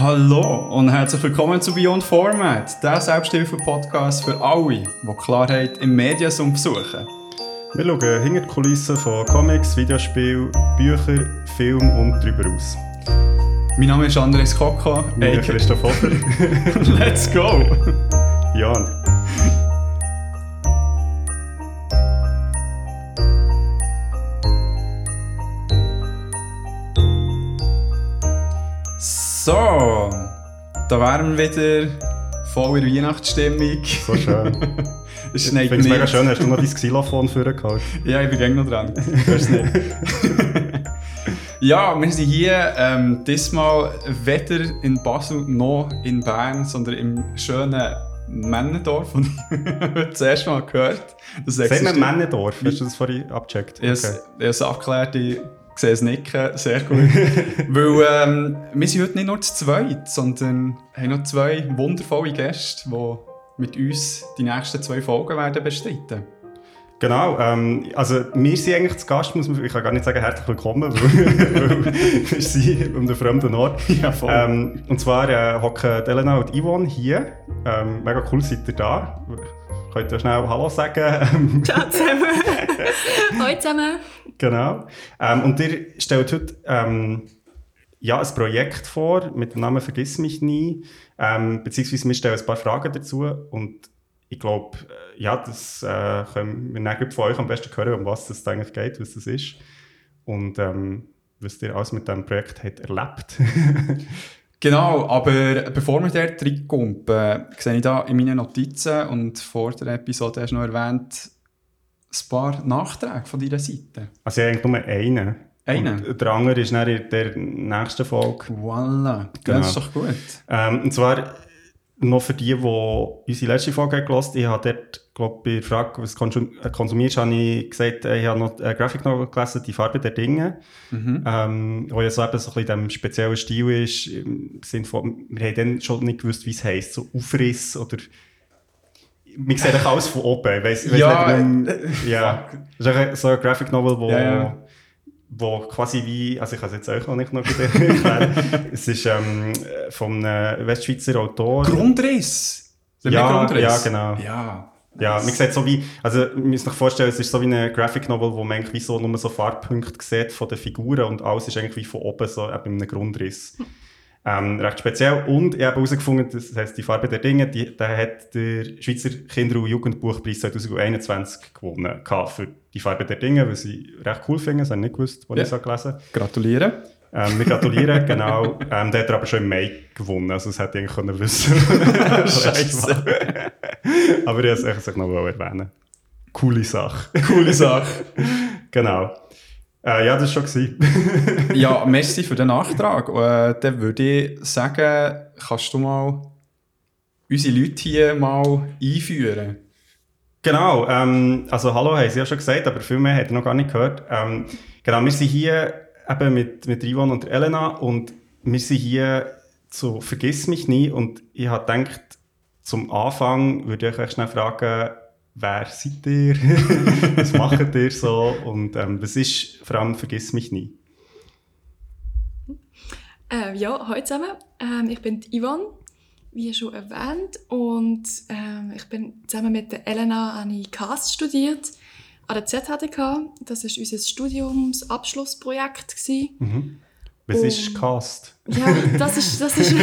Hallo und herzlich willkommen zu Beyond Format, der Selbsthilfe-Podcast für alle, die Klarheit im Mediensum suchen. Wir schauen hinter die Kulissen von Comics, Videospielen, Büchern, Filmen und darüber aus. Mein Name ist Andres Koko, Ich bin Christoph Otter. Let's go! Beyond. Da wären wir wieder voll in Weihnachtsstimmung. So schön. es Ich finde es mega schön, hast du noch dein Xylophon vorgehalten? Ja, ich bin gleich noch dran. Hörst nicht. ja, wir sind hier ähm, diesmal weder in Basel noch in Bern, sondern im schönen Männendorf. Und ich habe das erste Mal gehört. Das existiert- Männendorf? Hast du das vorhin abgecheckt? Es- ich habe es abgeklärt, ich sehe es nicken, sehr gut. Weil ähm, wir sind heute nicht nur zu zweit, sondern haben noch zwei wundervolle Gäste, die mit uns die nächsten zwei Folgen werden bestreiten. Genau, ähm, also wir sind eigentlich zu Gast, muss man, ich kann gar nicht sagen herzlich willkommen, weil, weil wir sind an einem fremden Ort. Ja, voll. Ähm, und zwar äh, hocken die Elena und Yvonne hier. Ähm, mega cool, seid ihr da. Könnt ihr schnell Hallo sagen? Ciao zusammen. Hallo zusammen. genau. Ähm, und ihr stellt heute ähm, ja, ein Projekt vor mit dem Namen Vergiss mich nie. Ähm, beziehungsweise wir stellen ein paar Fragen dazu. Und ich glaube, äh, ja, das äh, können wir dann von euch am besten hören, um was es eigentlich geht, was das ist. Und ähm, was ihr alles mit diesem Projekt habt erlebt. Genau, aber bevor wir dort reinkommen, äh, sehe ich da in meinen Notizen und vor der Episode hast du noch erwähnt, ein paar Nachträge von deiner Seite. Also eigentlich nur einen. Einen? Und der andere ist dann in der nächsten Folge. Voilà, Genau. das ist doch gut. Ähm, und zwar noch für die, die unsere letzte Folge gehört haben, ich habe dort, glaube bei der Frage, was konsum äh, konsumierst, habe ich gesagt, äh, ich habe noch eine Graphic Novel gelesen, «Die Farbe der Dinge», Mhm. ähm, wo ja so eben so ein bisschen in diesem speziellen Stil ist, im Sinne von, wir haben dann schon nicht gewusst, wie es heisst, so Aufriss oder... Man sieht alles von oben, weiss, weiss Ja, nicht, äh, ähm, ja. Das ist eigentlich so eine Graphic Novel, wo... Ja, ja. Wo quasi wie, also ich kann es jetzt euch noch nicht noch erklären, es ist ähm, von einem Westschweizer Autor. Grundriss! Der Ja, Grundriss. ja, genau. Ja, Ja, man sieht so wie, also ihr müsst euch vorstellen, es ist so wie eine Graphic Novel, wo man eigentlich wie so nur so Farbpunkte sieht von den Figuren und alles ist eigentlich wie von oben so eben in einem Grundriss. Ähm, recht speziell. Und ich habe herausgefunden, das heisst, die Farbe der Dinge, die, der hat der Schweizer Kinder- und Jugendbuchpreis 2021 gewonnen für die Farbe der Dinge, was ich recht cool finde, das habe ich nicht gewusst, als Ja. ich es gelesen habe. gratulieren. Ähm, wir gratulieren, genau. Ähm, der hat er aber schon im Mai gewonnen, also das hätte ich eigentlich können wissen Scheisse. Aber ich wollte es noch erwähnen. Coole Sache. Coole Sache. Genau. Äh, ja, das war schon. ja, merci für den Nachtrag. Äh, dann würde ich sagen, kannst du mal unsere Leute hier mal einführen? genau. Ähm, also, Hallo haben sie ja schon gesagt, aber viel mehr hat ich noch gar nicht gehört. Ähm, genau, wir sind hier eben mit, mit Ivan und Elena und wir sind hier zu Vergiss mich nie und ich habe gedacht, zum Anfang würde ich euch schnell fragen, wer seid ihr? was macht ihr so? Und ähm, was ist vor allem Vergiss mich nie? Äh, ja, hallo zusammen. Ähm, ich bin Yvonne, wie schon erwähnt. Und ähm, ich bin zusammen mit der Elena an Cast studiert an der ZHDK. Das war unser Studiumsabschlussprojekt. gewesen. Was Um- ist Cast? Ja, das ist, das ist,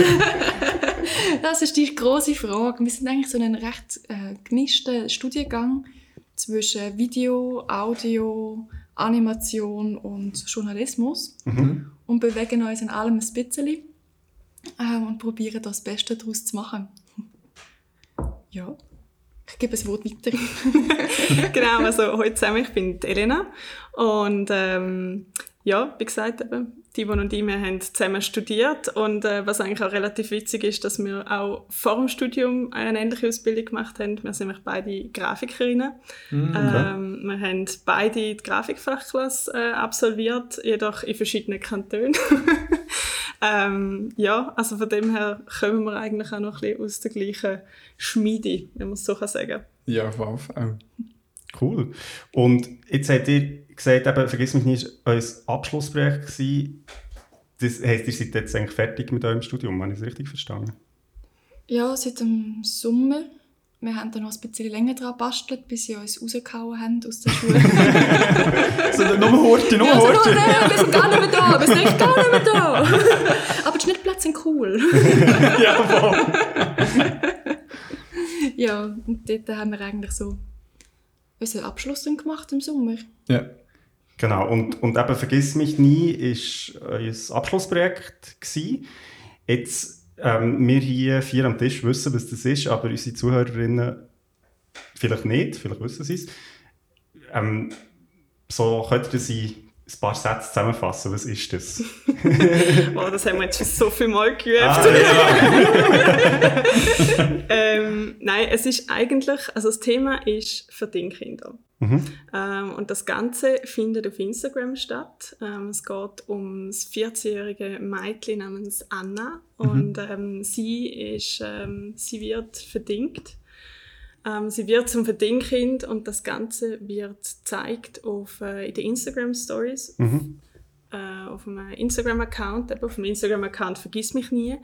das ist die große Frage. Wir sind eigentlich so einen recht äh, gemischten Studiengang zwischen Video, Audio, Animation und Journalismus und bewegen uns in allem ein bisschen ähm, und probieren das Beste daraus zu machen. Ja, ich gebe das Wort weiter. genau, also heute zusammen, ich bin Elena und ähm, ja, wie gesagt, eben, die Yvonne und ich, wir haben zusammen studiert und äh, was eigentlich auch relativ witzig ist, dass wir auch vor dem Studium eine ähnliche Ausbildung gemacht haben. Wir sind nämlich beide Grafikerinnen. ähm, wir haben beide die Grafikfachklasse äh, absolviert, jedoch in verschiedenen Kantonen. ähm, ja, also von dem her kommen wir eigentlich auch noch ein bisschen aus der gleichen Schmiede, wenn man es so kann sagen Ja, auf jeden Fall. Cool. Und jetzt habt ihr gesagt, eben, vergiss mich nicht, euer Abschlussprojekt gewesen. das heisst, ihr seid jetzt eigentlich fertig mit eurem Studium, habe ich es richtig verstanden? Ja, seit dem Sommer. Wir haben dann noch ein bisschen länger dran gebastelt, bis sie uns rausgehauen haben aus der Schule. So, nur Horti, nur Ja, so, Horti. nein, wir sind gar nicht mehr da, wir sind gar nicht mehr da. Aber die Schnittplätze sind cool. ja, und dort haben wir eigentlich so unseren Abschluss dann gemacht im Sommer. Ja. Genau, und, und eben «Vergiss mich nie» war euer Abschlussprojekt. Gewesen. Jetzt, ähm, wir hier vier am Tisch wissen, was das ist, aber unsere Zuhörerinnen vielleicht nicht, vielleicht wissen sie es. Ähm, so könnt ihr sie ein paar Sätze zusammenfassen, was ist das? Oh, das haben wir jetzt schon so viel Mal geübt. Ah, ja. ähm, nein, es ist eigentlich, also das Thema ist Verdingkinder. Mhm. Ähm, und das Ganze findet auf Instagram statt. Ähm, es geht um das 14-jährige Mädchen namens Anna und ähm, sie, ist, ähm, sie wird verdingt. Sie wird zum Verdingkind und das Ganze wird gezeigt auf, äh, in den Instagram Stories Mhm. äh, auf einem Instagram-Account, auf dem Instagram-Account «Vergiss mich nie».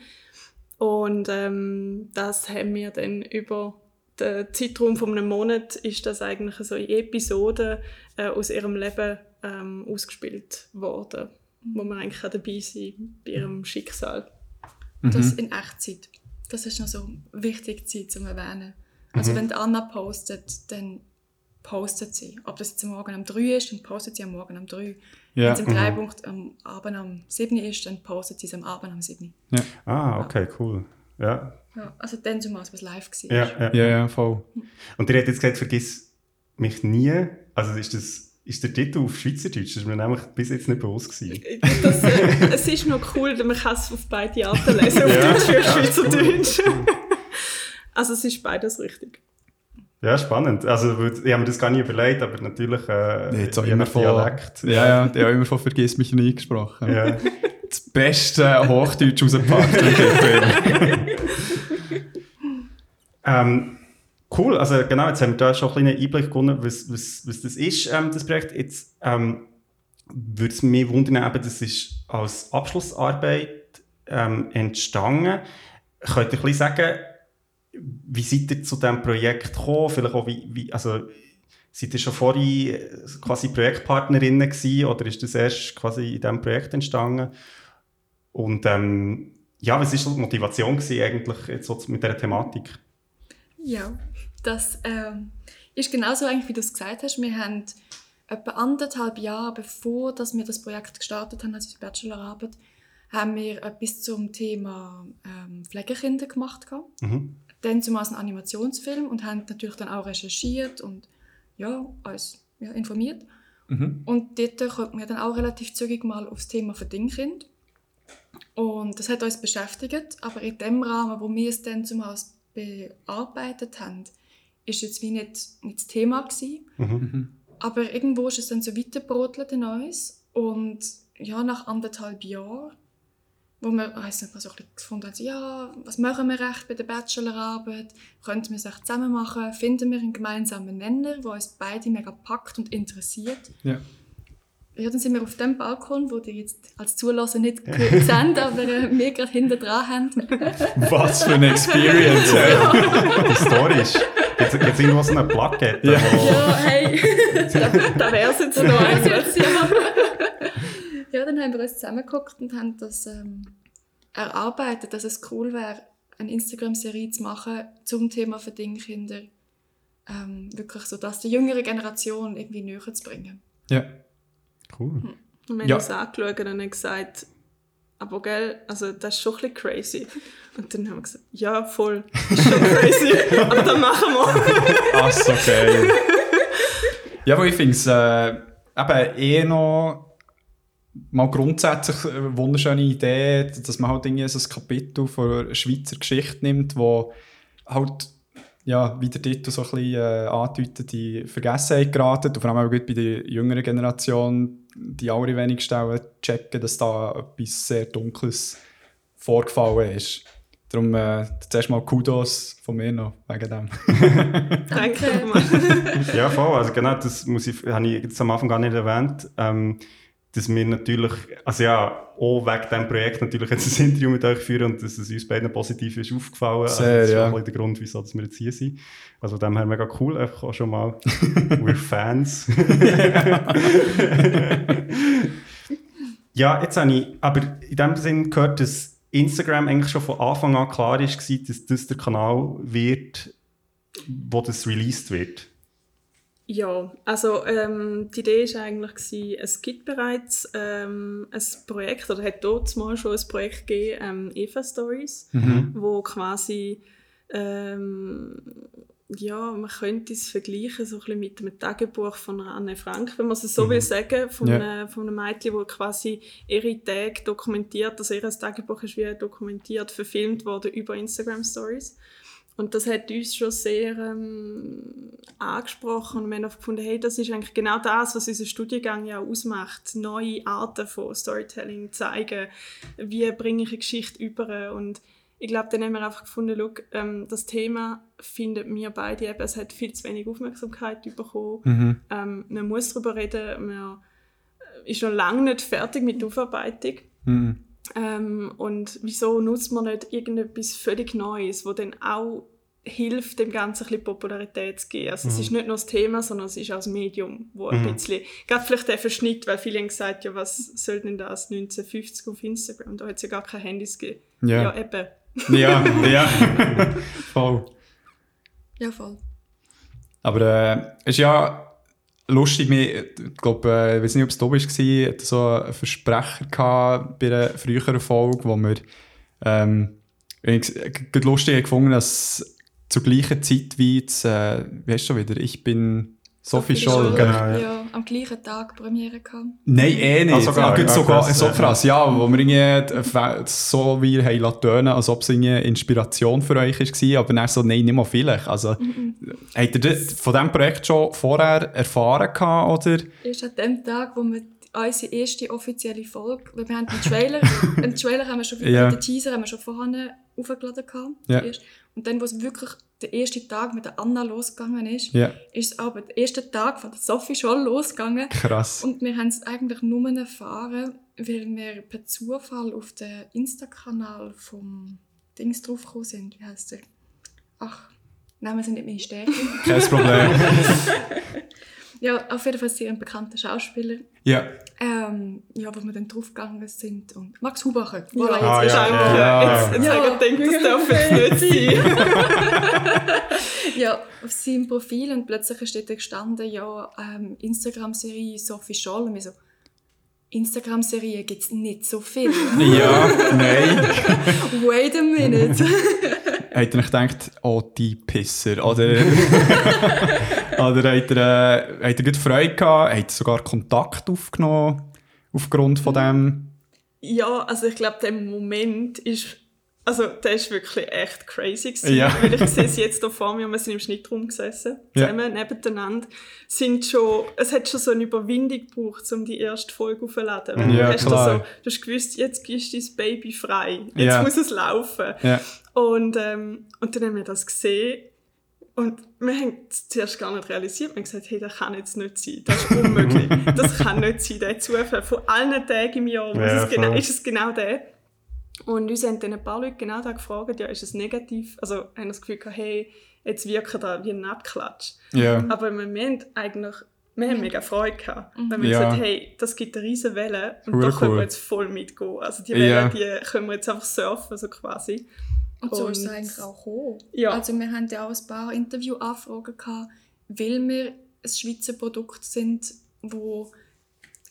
Und das haben wir dann über den Zeitraum von einem Monat ist das eigentlich so in Episoden äh, aus ihrem Leben ähm, ausgespielt worden, wo man eigentlich auch dabei sein bei ihrem Schicksal. Das in Echtzeit. Das ist noch so wichtig Zeit zu erwähnen. Also wenn die Anna postet, dann postet sie. Ob das jetzt am Morgen um 3 ist, dann postet sie am Morgen um 3. Wenn Ja. es im Dreipunkt am Abend um 7 ist, dann postet sie es am Abend um 7. Ah, okay, cool. Ja, Ja, also dann zumal was live war. ja, ja. Ja, ja, voll. Und ihr habt jetzt gesagt, «Vergiss mich nie». Also ist das ist der Titel auf Schweizerdeutsch? Das war mir nämlich bis jetzt nicht bewusst. Gewesen. Das, äh, es ist noch cool, man kann es auf beide Arten lesen, auf Ja. Deutsch auf Ja, ist Schweizerdeutsch. also es ist beides richtig. Ja, spannend. Also, ich habe mir das gar nicht überlegt, aber natürlich äh, Jetzt auch immer von, Dialekt. Ja, ja, die haben immer von «Vergiss mich nie» gesprochen. Ja. Das beste Hochdeutsch rausgepackt. Ähm, cool, also genau, jetzt haben wir da schon einen kleinen Einblick gewonnen, was, was, was das ist, ähm, das Projekt. Jetzt ähm, würde es mich wundern, eben, das ist als Abschlussarbeit ähm, entstanden. Könnt ihr ein bisschen sagen, wie seid ihr zu diesem Projekt gekommen? Vielleicht auch, wie, wie also, seid ihr schon vorher äh, quasi Projektpartnerinnen gewesen oder ist das erst quasi in diesem Projekt entstanden? Und ähm, ja, was war die Motivation gewesen eigentlich jetzt so mit dieser Thematik? Ja, das ähm, ist genauso eigentlich, wie du es gesagt hast. Wir haben etwa anderthalb Jahre bevor dass wir das Projekt gestartet haben, also die Bachelorarbeit, haben wir etwas zum Thema ähm, Pflegekinder gemacht. Mhm. Dann zumal einen Animationsfilm und haben natürlich dann auch recherchiert und ja, uns ja, informiert. Mhm. Und dort kommt man dann auch relativ zügig mal aufs Thema Verdingkind. Und das hat uns beschäftigt, aber in dem Rahmen, wo wir es dann zumal bearbeitet haben, ist jetzt wie nicht, nicht das Thema gewesen. Mhm. Aber irgendwo ist es dann so weiterbrotelt in uns. Und ja, nach anderthalb Jahren, wo wir weiss nicht, mal so ein bisschen gefunden haben, ja, was machen wir recht bei der Bachelorarbeit? Könnten wir es echt zusammen machen? Finden wir einen gemeinsamen Nenner, der uns beide mega packt und interessiert? Ja. Ja, dann sind wir auf dem Balkon, wo die jetzt als Zulassen nicht sind, aber äh, wir gerade hinten dran haben. Was für eine Experience. ey. Historisch. Jetzt, jetzt irgendwo so eine Plakette. Ja. ja, hey. Da wäre es jetzt noch eigentlich. ja. ja, dann haben wir uns zusammengeguckt und haben das ähm, erarbeitet, dass es cool wäre, eine Instagram-Serie zu machen zum Thema Verdingkinder. Ähm, wirklich so, das der jüngeren Generation irgendwie näher zu bringen. Ja. Cool. Und wir Ja. haben uns angeschaut und haben gesagt, aber gell, also das ist schon ein bisschen crazy. Und dann haben wir gesagt, ja, voll, ist schon crazy, aber dann machen wir. Ach, so geil. ja, aber ich finde es äh, eben eh noch mal grundsätzlich eine wunderschöne Idee, dass man halt irgendwie so ein Kapitel von Schweizer Geschichte nimmt, wo halt, ja, wie der Titel so ein bisschen äh, andeutet, die Vergessenheit geraten und vor allem auch gut bei der jüngeren Generation die allerwenigsten auch checken, dass da etwas sehr Dunkles vorgefallen ist. Darum äh, zuerst mal Kudos von mir noch wegen dem. Danke mal. Ja, voll. Also genau, das muss ich, habe ich jetzt am Anfang gar nicht erwähnt. Ähm, dass wir natürlich, also ja, auch wegen diesem Projekt natürlich jetzt ein Interview mit euch führen und dass es uns beiden positiv ist aufgefallen. Sehr, also das ist ja. auch der Grund, wieso dass wir jetzt hier sind. Also von dem her mega cool, einfach auch schon mal, we're Fans. ja, jetzt habe ich aber in dem Sinn gehört, dass Instagram eigentlich schon von Anfang an klar ist, dass das der Kanal wird, wo das released wird. Ja, also ähm, die Idee war eigentlich, gewesen, es gibt bereits ähm, ein Projekt, oder hat dort mal schon ein Projekt gegeben, ähm, Eva Stories, wo quasi, ähm, ja, man könnte es vergleichen so ein bisschen mit dem Tagebuch von einer Anne Frank, wenn man es so will sagen, von, Ja. einem, von einem Mädchen, wo quasi ihre Tage dokumentiert, also ihr Tagebuch ist wie dokumentiert, verfilmt worden über Instagram Stories. Und das hat uns schon sehr ähm, angesprochen und wir haben auch gefunden, hey, das ist eigentlich genau das, was unser Studiengang ja ausmacht. Neue Arten von Storytelling zeigen, wie bringe ich eine Geschichte über und ich glaube, dann haben wir einfach gefunden, schau, ähm, das Thema finden wir beide eben, es hat viel zu wenig Aufmerksamkeit bekommen. Ähm, man muss darüber reden, man äh, ist noch lange nicht fertig mit der Aufarbeitung. Mhm. Ähm, und wieso nutzt man nicht irgendetwas völlig Neues, wo dann auch hilft, dem Ganzen ein bisschen Popularität zu geben. Also es ist nicht nur das Thema, sondern es ist auch das Medium, wo ein bisschen, gerade vielleicht der Verschnitt, weil viele haben gesagt, ja, was soll denn das 1950 auf Instagram? Da hat es ja gar keine Handys gegeben. Ja. ja eben. Ja, ja. Voll. Ja, voll. Aber äh, es ist ja lustig, mir- ich glaube, äh, ich weiß nicht, ob es du bist, war, hatte so einen Versprecher gehabt bei einer früheren Folge, wo wir ähm, ich gerade lustig gefunden, dass zur gleichen Zeit wie das, äh, wie heißt schon wieder, ich bin Sophie Scholl. Scholl. Genau, ja. ja. am gleichen Tag Premiere gehabt. Nein, eh nicht. Ah, sogar, Ah, ja, sogar, krass, so ja. krass, ja. Wo wir irgendwie so wie haben lassen tönen, als ob es irgendwie Inspiration für euch war, aber dann so, nein, nicht mal vielleicht. Also, habt ihr das von diesem Projekt schon vorher erfahren gehabt, oder? Erst an dem Tag, wo wir unsere erste offizielle Folge, weil wir haben den Trailer, den Trailer haben wir schon, Ja. den Teaser haben wir schon vorher aufgeladen gehabt. Ja. Und dann, wo es wirklich der erste Tag mit der Anna losgegangen ist, Ja, ist es aber der erste Tag von der Sophie schon losgegangen. krass. Und wir haben es eigentlich nur erfahren, weil wir per Zufall auf den Insta-Kanal vom Dings draufgekommen sind. Wie heißt der? Ach, Namen sind nicht meine Stärke. Kein Problem. ja, auf jeden Fall sehr ein bekannter Schauspieler. ja. Ähm, ja, wo wir dann draufgegangen sind. Und Max Hubacher. Ja, Voilà, Ah, jetzt ja, ist ja, ja. Jetzt, jetzt Ja. habe ich gedacht, das darf jetzt nicht sein. ja, auf seinem Profil und plötzlich ist dort gestanden, ja, ähm, Instagram-Serie Sophie Scholl. Und wir so, Instagram-Serien gibt es nicht so viel. Ja, nein. Wait a minute. Ihr nicht gedacht, oh, die Pisser? Oder, oder habt ihr, äh, habt ihr gut Freude gehabt? Habt ihr sogar Kontakt aufgenommen aufgrund von dem? Ja, also ich glaube, der Moment ist, also der ist wirklich echt crazy gewesen, Ja. weil ich sehe es jetzt hier vor mir, wir sind im Schnittraum gesessen, Ja. zusammen, nebeneinander, sind schon, es hat schon so eine Überwindung gebraucht, um die erste Folge aufzuladen. Weil Ja, du hast klar. so, du hast gewusst, jetzt du dein Baby frei, jetzt Ja. muss es laufen. Ja. Und, ähm, und dann haben wir das gesehen und wir haben es zuerst gar nicht realisiert. Wir haben gesagt, hey, das kann jetzt nicht sein. Das ist unmöglich. das kann nicht sein, der Zufall. Von allen Tagen im Jahr Ja, es genau, ist es genau der. Und uns haben dann ein paar Leute genau da gefragt, ja, ist es negativ? Also haben das Gefühl gehabt, hey, jetzt wirkt da wie ein Abklatsch. Ja. Aber wir haben eigentlich, wir haben mega Freude gehabt. Weil wir Ja. gesagt hey, das gibt eine riesen Welle und Hure da können cool. wir jetzt voll mitgehen. Also die. Welle, die können wir jetzt einfach surfen, so quasi. Und so ist es Und- eigentlich auch gekommen. Ja. Also wir hatten ja auch ein paar Interviewanfragen, gehabt, weil wir ein Schweizer Produkt sind, wo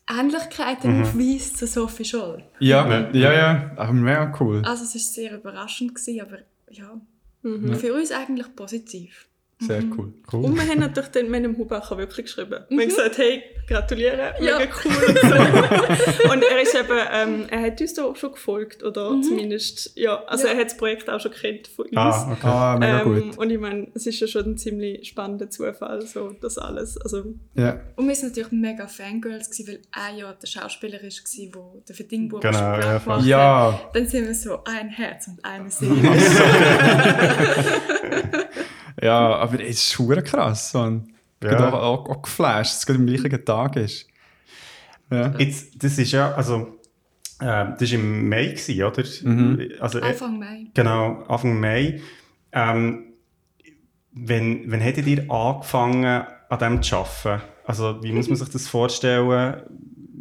Ähnlichkeiten aufweist zu Sophie Scholl. Ja, ja, ja. Aber mega cool. Also es war sehr überraschend, gewesen, aber ja, Mhm. für uns eigentlich positiv. Sehr cool. Cool. Und wir haben natürlich dann mit dem Hubacher wirklich geschrieben. Wir haben gesagt, hey, gratuliere, Ja. mega cool und so. und er ist eben, ähm, er hat uns da auch schon gefolgt, oder zumindest, ja, also Ja. er hat das Projekt auch schon kennt von uns. Ah, okay. Ah, mega ähm, gut. Und ich meine, es ist ja schon ein ziemlich spannender Zufall, so das alles. Also, Ja. Und wir waren natürlich mega Fangirls, gewesen, weil er ja der Schauspieler war, der der Verdingbuch Genau, ja, hat. Ja. Dann sind wir so ein Herz und eine Seele. Ja, aber es ist schon krass. Man. Ja. Ja. Auch, auch, auch geflasht, dass es gerade am gleichen Tag ist. Ja. Jetzt, das ist ja, also, äh, das war im Mai, gewesen, oder? Mhm. Also, äh, Anfang Mai. Genau, Anfang Mai. Ähm, wenn, wenn hättet ihr angefangen, an dem zu arbeiten? Also, wie muss man sich das vorstellen,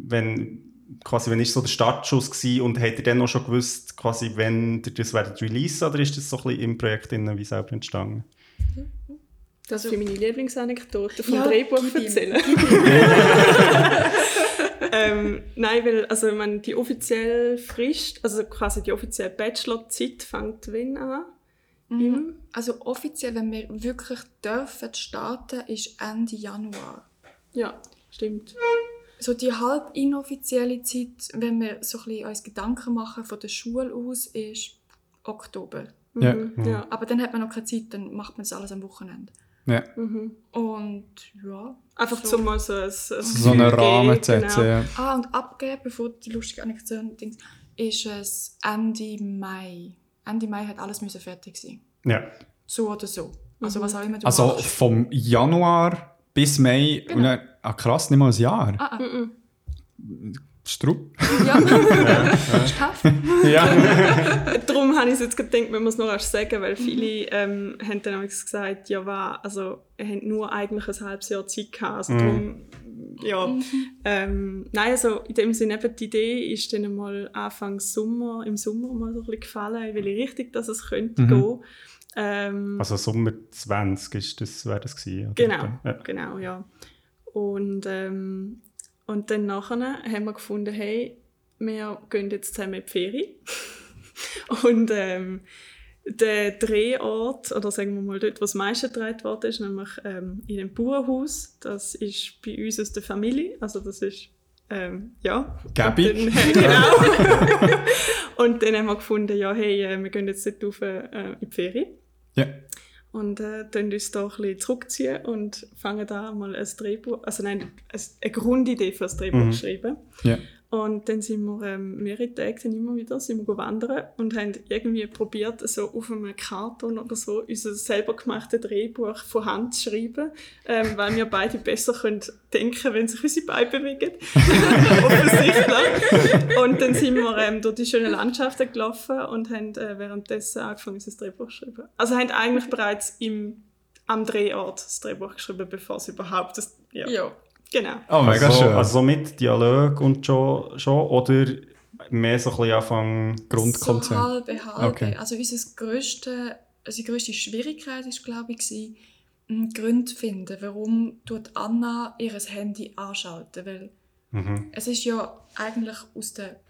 wenn, quasi, wenn ist so der Startschuss gewesen und habt ihr dann auch schon gewusst, quasi, wenn ihr das werdet releasen oder ist das so ein bisschen im Projekt innen wie selber entstanden? Das ist für meine Lieblingsanekdote vom Ja, Drehbuch erzählen. ähm, nein, weil also, meine, die offizielle Frist, also quasi die offizielle Bachelorzeit fängt wann an? Im Also offiziell, wenn wir wirklich dürfen starten, ist Ende Januar. Ja, stimmt. So die halb inoffizielle Zeit, wenn wir so ein bisschen uns Gedanken machen von der Schule aus, ist Oktober. Ja. Mhm. ja. Aber dann hat man noch keine Zeit, dann macht man das alles am Wochenende. Ja. Mhm. Und ja. Einfach so. zum mal so ein, ein So einen Rahmen zu setzen. genau. Ja. Ah, und abgeben, bevor die lustige Anekdote Dings, ist es Ende Mai. Ende Mai hat alles müssen fertig sein. Ja. So oder so. Also was auch immer du Also machst. vom Januar bis Mai. Und dann, ah, krass, nicht mal ein Jahr. Ah, ah. Mhm. Strupp. Ja. Ist tough. Ja. Darum habe ich es jetzt gedacht, wenn wir es noch erst sagen, weil viele ähm, haben dann gesagt, ja, war, also, habt nur eigentlich ein halbes Jahr Zeit gehabt. Also, darum, ja. Ähm, nein, also, in dem Sinne, eben, die Idee ist dann mal Anfang Sommer, im Sommer mal so ein bisschen gefallen, in welche Richtung dass es könnte gehen. Ähm, Also Sommer 20 ist das, wäre das gewesen. oder? Genau, Ja. genau, ja. Und, ähm, und dann nachher haben wir gefunden, hey, wir gehen jetzt zusammen in die Ferien. und ähm, der Drehort, oder sagen wir mal dort, wo das meiste gedreht worden ist, nämlich ähm, in einem Bauernhaus, das ist bei uns aus der Familie, also das ist, ähm, ja. Gabi. Und dann, genau. und dann haben wir gefunden, ja, hey, äh, wir gehen jetzt dort auf, äh, in die Ferien ja. Und äh, dann uns da ein bisschen zurückziehen und fangen da mal ein Drehbuch, also nein, ein- eine Grundidee für das Drehbuch Mhm. schreiben. Ja. Und dann sind wir ähm, mehrere Tage dann immer wieder sind wir wandern und haben irgendwie probiert, so auf einem Karton oder so unser selber gemachtes Drehbuch von Hand zu schreiben, ähm, weil wir beide besser können denken, wenn sich unsere Beine bewegen. Und dann sind wir ähm, durch die schönen Landschaften gelaufen und haben äh, währenddessen angefangen, unser Drehbuch zu schreiben. Also haben eigentlich bereits im, am Drehort das Drehbuch geschrieben, bevor es überhaupt das... Ja, Ja. Genau. Oh, mega also, schön. Also so mit Dialog und schon, schon oder mehr so ein bisschen Anfang Grundkonzept. So halbe, halbe. Okay. Also unsere grösste, unsere grösste Schwierigkeit ist, glaube ich, einen Grund zu finden, warum tut Anna ihr Handy anschalten. Weil Mhm. es ist ja eigentlich aus der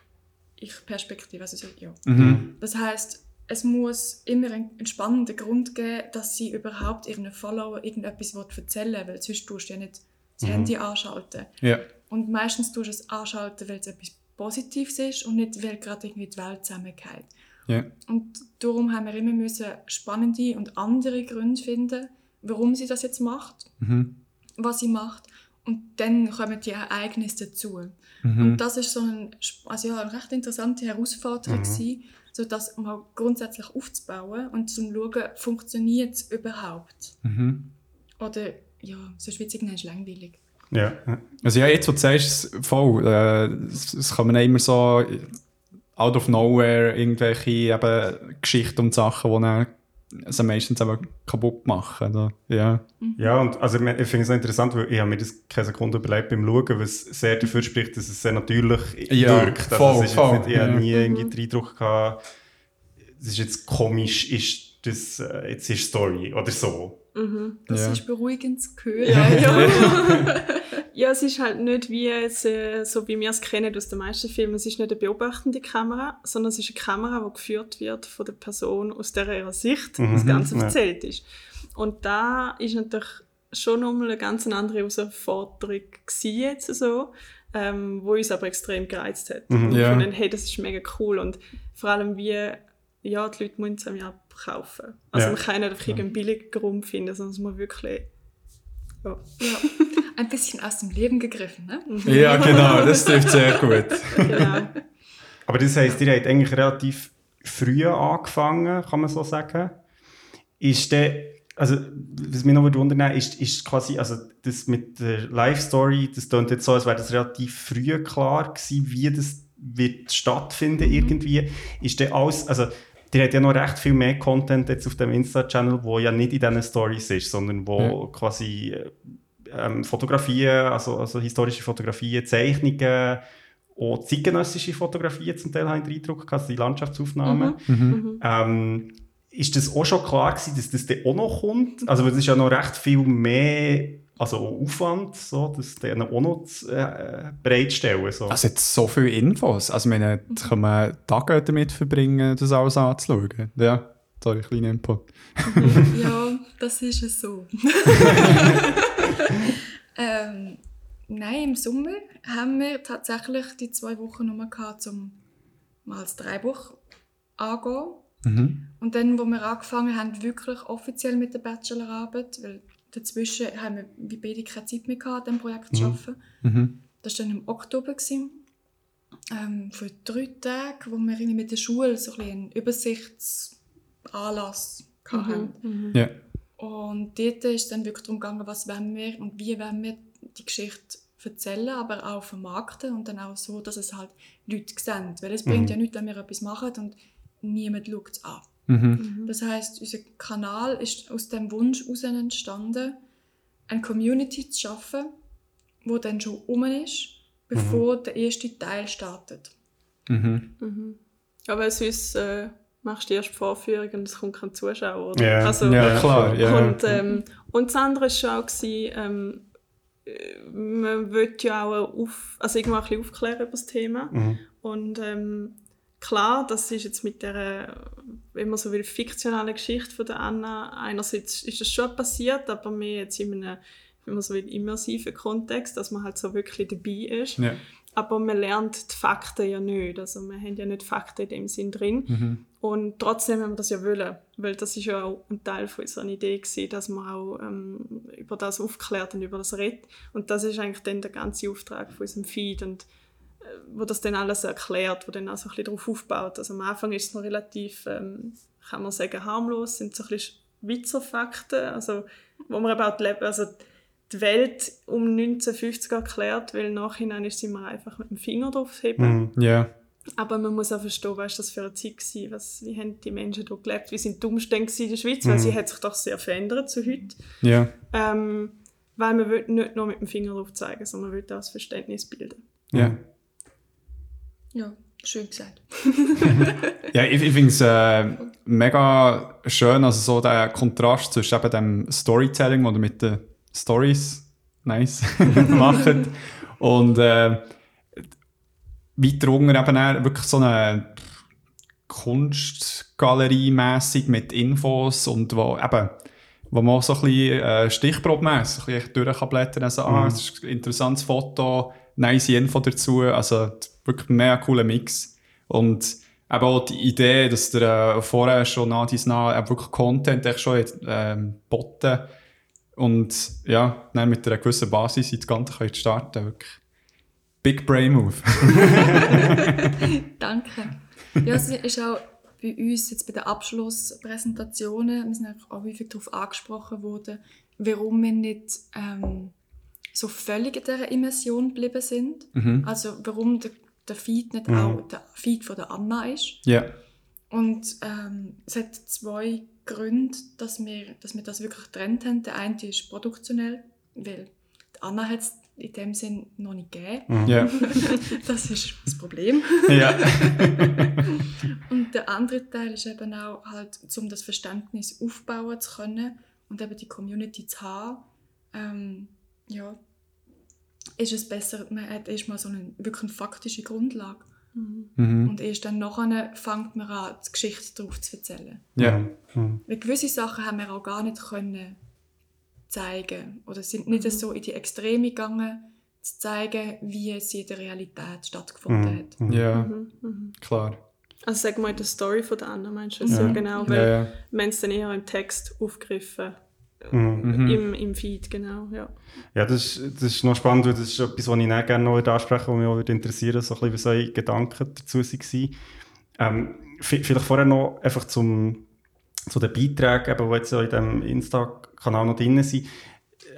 Ich-Perspektive. Also, so- ja. Mhm. Das heißt, es muss immer einen, spannenden Grund geben, dass sie überhaupt ihren Follower irgendetwas erzählen will, weil sonst tust du ja nicht das Mhm. Handy anschalten. Ja. Und meistens tust du es anschalten, weil es etwas Positives ist und nicht, weil gerade irgendwie die Welt zusammengeht. Ja. Und darum haben wir immer müssen spannende und andere Gründe finden, warum sie das jetzt macht, Mhm. was sie macht. Und dann kommen die Ereignisse dazu. Mhm. Und das ist so ein, also ja, eine recht interessante Herausforderung, Mhm. gewesen, so das mal grundsätzlich aufzubauen und zu schauen, funktioniert es überhaupt? Mhm. Oder, ja, sonst wird es irgendwann langweilig. Ja. ja. Also ja, jetzt, wo du sagst, voll, äh, es, es kommen immer so out of nowhere irgendwelche eben Geschichten und Sachen, die dann also meistens eben kaputt machen. Also, ja. Ja, und also, ich finde es auch interessant, weil ich habe mir das keine Sekunde überlegt beim Schauen, weil es sehr dafür spricht, dass es sehr natürlich Ja, wirkt. voll, also, es ist voll, jetzt nicht, ich habe ja. nie irgendwie den Eindruck gehabt, es ist jetzt komisch, ist das äh, jetzt ist Story oder so. Das Ja. ist beruhigend zu hören. Ja, ja. ja, es ist halt nicht wie jetzt, äh, so wie wir es kennen aus den meisten Filmen. Es ist nicht eine beobachtende Kamera, sondern es ist eine Kamera, die geführt wird von der Person, aus der ihrer Sicht Mhm, das Ganze ja. erzählt ist. Und da ist natürlich schon nochmal eine ganz andere Herausforderung gewesen jetzt so, ähm, wo uns aber extrem gereizt hat. Mhm. Und wir Ja. gefunden, hey, das ist mega cool und vor allem wie ja, die Leute müssen es einem ja abkaufen. Also Ja. man kann nicht einfach irgendeinen billigen Grund finden, sondern es muss wirklich ja. Ja. Ein bisschen aus dem Leben gegriffen, ne? ja, genau, das trifft sehr gut. genau. Aber das heisst, ihr habt eigentlich relativ früh angefangen, kann man so sagen. Ist der, also, was mich noch wundern ist, ist quasi, also das mit der Live-Story, das klingt jetzt so, als wäre das relativ früh klar gewesen, wie das wird stattfinden Mhm. irgendwie. Ist der alles, also der hat ja noch recht viel mehr Content jetzt auf dem Insta-Channel, wo ja nicht in diesen Stories ist, sondern wo Ja. quasi äh, ähm, Fotografien, also, also historische Fotografien, Zeichnungen, auch zeitgenössische Fotografien zum Teil, habe ich den Eindruck gehabt, also die Landschaftsaufnahmen. Ähm, ist das auch schon klar gewesen, dass das dann auch noch kommt? Also das ist ja noch recht viel mehr also auch Aufwand, so, das dann auch noch zu, äh, bereitstellen. So. Also jetzt so viele Infos. Also meine, da kann man Tage damit verbringen, das alles anzuschauen. Ja, sorry, kleiner Input. ja, das ist es so. ähm, nein, im Sommer haben wir tatsächlich die zwei Wochen nur gehabt, um mal das Dreibuch angehen. Mhm. Und dann, wo wir angefangen haben, wirklich offiziell mit der Bachelorarbeit, weil dazwischen haben wir wie beide keine Zeit mehr gehabt, an diesem Projekt zu arbeiten. Mhm. Das war dann im Oktober. Gewesen. Ähm, für drei Tage, wo wir irgendwie mit der Schule so ein einen Übersichtsanlass hatten. Ja. Und dort ist dann wirklich darum gegangen, was wollen wir und wie wollen wir die Geschichte erzählen, aber auch vermarkten und dann auch so, dass es halt Leute sehen. Weil es bringt ja nichts, wenn wir etwas machen und niemand schaut es an. Mhm. Das heißt, unser Kanal ist aus dem Wunsch heraus entstanden, eine Community zu schaffen, wo dann schon um ist, bevor der erste Teil startet. Mhm. Aber sonst äh, machst du erst die Vorführung und es kommt kein Zuschauer. Oder? Ja. Also, Ja, klar. Ja. Und, ähm, und das andere war schon auch, gewesen, ähm, äh, man will ja auch auf, also irgendwo ein bisschen aufklären über das Thema. Mhm. Und ähm, klar, das ist jetzt mit der, wenn man so will, fiktionalen Geschichte von der Anna, einerseits ist das schon passiert, aber mehr jetzt in einem, wenn man so will, immersiven Kontext, dass man halt so wirklich dabei ist. Ja. Aber man lernt die Fakten ja nicht. Also wir haben ja nicht Fakten in dem Sinn drin. Mhm. Und trotzdem haben wir das ja wollen, weil das ist ja auch ein Teil von unserer Idee gewesen, dass man auch ähm, über das aufklärt und über das redet. Und das ist eigentlich dann der ganze Auftrag von unserem Feed und äh, wo das dann alles erklärt, wo dann auch so ein bisschen darauf aufbaut. Also am Anfang ist es noch relativ, ähm, kann man sagen, harmlos, sind so ein bisschen Witzerfakten, also wo man eben auch die, Leb- also die Welt um 1950 erklärt, weil nachhinein ist sie immer einfach mit dem Finger drauf heben. Mhm. Ja. Aber man muss auch verstehen, was das für eine Zeit war, was, wie haben die Menschen dort gelebt, wie sind die Umstände in der Schweiz, weil sie hat sich doch sehr verändert zu heute. Ja. Ähm, weil man will nicht nur mit dem Finger drauf zeigen, sondern man will auch das Verständnis bilden. Ja. Ja, schön gesagt. Ja, ich, ich finde es äh, mega schön, also so der Kontrast zwischen eben dem Storytelling, das ihr mit den Stories nice macht, und äh, weiter unten eben wirklich so eine Kunstgalerie-mässig mit Infos und wo eben wo man auch so ein bisschen äh, stichprobmässig ein bisschen durch kann blättern also, ah, es ist ein interessantes Foto, nice Info dazu, also wirklich ein mega cooler Mix. Und eben auch die Idee, dass der äh, vorher schon nach dies nach äh, wirklich Content echt schon ähm, boten und ja, dann mit einer gewissen Basis ins Ganze könnt starten, wirklich Big Brain Move. Danke. Ja, es ist auch bei uns jetzt bei den Abschlusspräsentationen, wir sind auch häufig darauf angesprochen worden, warum wir nicht ähm, so völlig in dieser Immersion geblieben sind. Also warum der, der Feed nicht auch der Feed von der Anna ist. Ja. Und ähm, es hat zwei Gründe, dass wir, dass wir das wirklich getrennt haben. Der eine ist produktionell, weil die Anna hat es in dem Sinn noch nicht gegeben. Ja. Das ist das Problem. ja. Und der andere Teil ist eben auch halt, um das Verständnis aufbauen zu können und eben die Community zu haben, ähm, ja, ist es besser, man hat erstmal so eine wirklich eine faktische Grundlage. Mhm. Und erst dann nachher fängt man an, die Geschichte darauf zu erzählen. Ja. Mhm. Weil gewisse Sachen haben wir auch gar nicht können zeigen oder sind nicht so in die Extreme gegangen, zu zeigen, wie es in der Realität stattgefunden hat. Ja. Klar. Also sag mal die Story von der meinst du das so genau? Ja, Weil ja. wir haben es dann eher im Text aufgegriffen, Mhm. im, im Feed, genau, ja. Ja, das ist, das ist noch spannend, weil das ist etwas, was ich gerne noch ansprechen würde, was mich auch würde interessieren so ein bisschen, was eure Gedanken dazu waren. Ähm, vi- vielleicht vorher noch einfach zum, zu den Beiträgen, eben, die jetzt in diesem Insta-Kanal noch drin sind.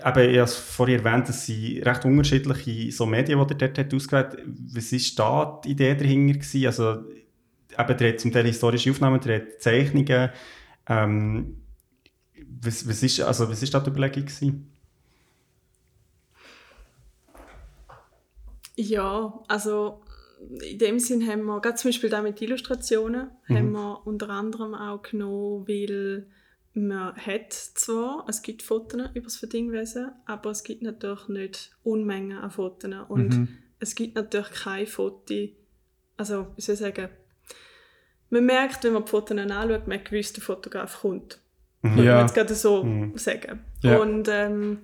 Eben, ich habe es vorhin erwähnt, es sind recht unterschiedliche so Medien, die ihr dort hat ausgewählt habt. Was war da die Idee dahinter? Gewesen? Also, eben, hat zum Teil historische Aufnahmen, hat Zeichnungen. Ähm, was, was, ist, also, was ist da die Überlegung gewesen? Ja, also in dem Sinn haben wir, gerade zum Beispiel da mit Illustrationen, Mhm. haben wir unter anderem auch genommen, weil man hat zwar, es gibt Fotos über das Verdingwesen, aber es gibt natürlich nicht Unmengen an Fotos und Mhm. es gibt natürlich kein Foto, also wie soll ich sagen, man merkt, wenn man die Fotos anschaut, man gewusst, der Fotograf kommt. Würde man Ja. jetzt gerade so Mhm. sagen. Ja. Und ähm,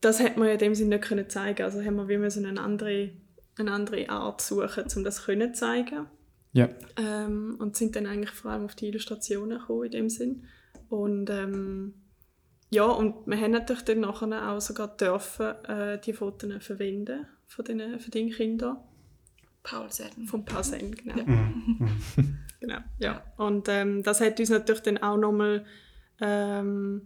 das hat man in dem Sinne nicht können zeigen. Also haben wir wie müssen eine andere, eine andere Art suchen, um das können zeigen. Ja. Ähm, und sind dann eigentlich vor allem auf die Illustrationen gekommen in dem Sinn. Und ähm, ja, und wir haben natürlich dann nachher auch sogar dürfen äh, die Fotos verwenden von den, von den Kindern. Paul Setten. Vom Pasen, genau. Mhm. genau, ja. Und ähm, das hat uns natürlich dann auch nochmal, ähm,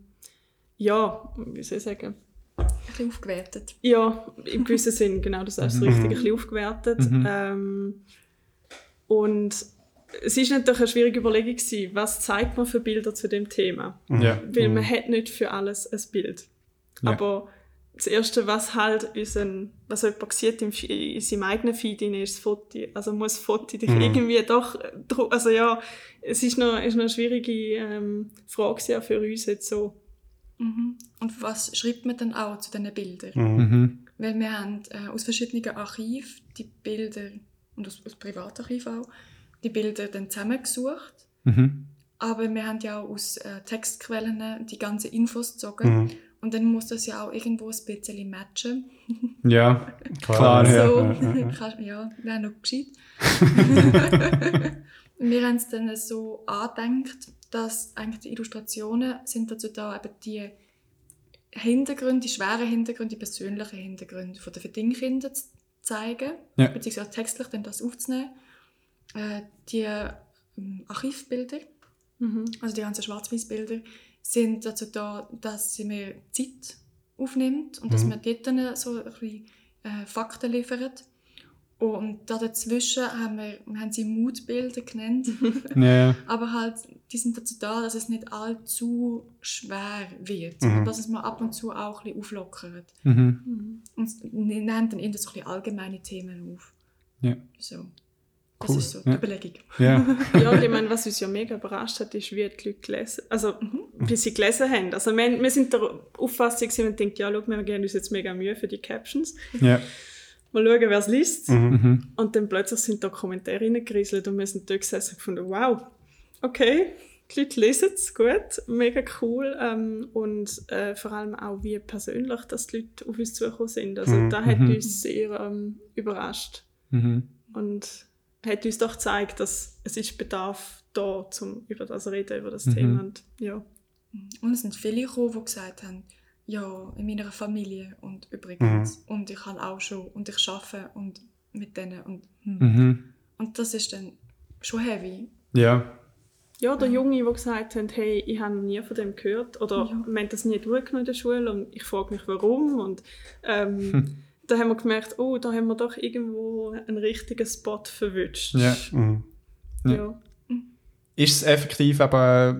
ja, wie soll ich sagen, Ein bisschen aufgewertet. ja, im gewissen Sinn, genau, das hast du richtig ein bisschen aufgewertet. Mhm. Ähm, und es ist natürlich eine schwierige Überlegung gewesen, was zeigt man für Bilder zu dem Thema? Ja. Weil man hat nicht für alles ein Bild. Ja. Aber das Erste, was halt unseren, was jemand sieht im, in seinem eigenen Feed, rein, ist das Foto. Also muss das Foto dich Mhm. irgendwie doch, also ja, es ist noch, ist noch eine schwierige ähm, Frage ja für uns jetzt so. Mhm. Und was schreibt man dann auch zu diesen Bildern? Mhm. Mhm. Weil wir haben äh, aus verschiedenen Archiven die Bilder, und aus, aus Privatarchiv auch, die Bilder dann zusammengesucht. Mhm. Aber wir haben ja auch aus äh, Textquellen die ganzen Infos gezogen. Und dann muss das ja auch irgendwo ein bisschen matchen. Ja, klar, ja. so, ja, ja, ja. kannst- ja, wäre noch gescheit. wir haben es dann so angedenkt, dass eigentlich die Illustrationen sind dazu da, eben die Hintergründe, die schweren Hintergründe, die persönlichen Hintergründe von den Verdingkinder zu zeigen, Ja. beziehungsweise textlich dann das aufzunehmen. Äh, die ähm, Archivbilder, Mhm. also die ganzen Schwarz-Weiß-Bilder, sind dazu da, dass sie mehr Zeit aufnimmt und dass Mhm. man dort dann so ein bisschen äh, Fakten liefert. Und da dazwischen haben wir, wir haben sie Mutbilder genannt, Ja, aber halt, die sind dazu da, dass es nicht allzu schwer wird Mhm. und dass es man ab und zu auch ein bisschen auflockert. mhm. Mhm. Und es nimmt dann eher so ein bisschen allgemeine Themen auf. Ja. So. Das Cool, ist so ja. Überlegung. ja. Ja, und ich meine, was uns ja mega überrascht hat, ist, wie die Leute gelesen also wie sie gelesen haben. Also wir, wir sind der Auffassung und denkt, ja, schau, wir geben uns jetzt mega Mühe für die Captions. ja. Mal schauen, wer es liest. Mhm. Mhm. Und dann plötzlich sind da Kommentare reingerieselt und wir sind dort gesessen und gefunden, wow, okay, die Leute lesen es gut, mega cool. Ähm, und äh, vor allem auch, wie persönlich dass die Leute auf uns zugekommen sind. Also Mhm. da hat Mhm. uns sehr ähm, überrascht. Mhm. Und hat uns doch gezeigt, dass es ist Bedarf da, um über das zu reden, über das Mhm. Thema. Und, ja. Und es sind viele gekommen, die gesagt haben, ja, in meiner Familie und übrigens. Und ich kann auch schon und ich arbeite und mit denen. Und, hm. Mhm. und das ist dann schon heavy. Ja. ja, der Junge, der gesagt hat, hey, ich habe noch nie von dem gehört oder Ja. wir haben das nie durchgenommen in der Schule und ich frage mich, warum. Und ähm, da haben wir gemerkt, oh, da haben wir doch irgendwo einen richtigen Spot verwünscht. Ja. Mhm. Ja. ja. Ist es effektiv eben äh,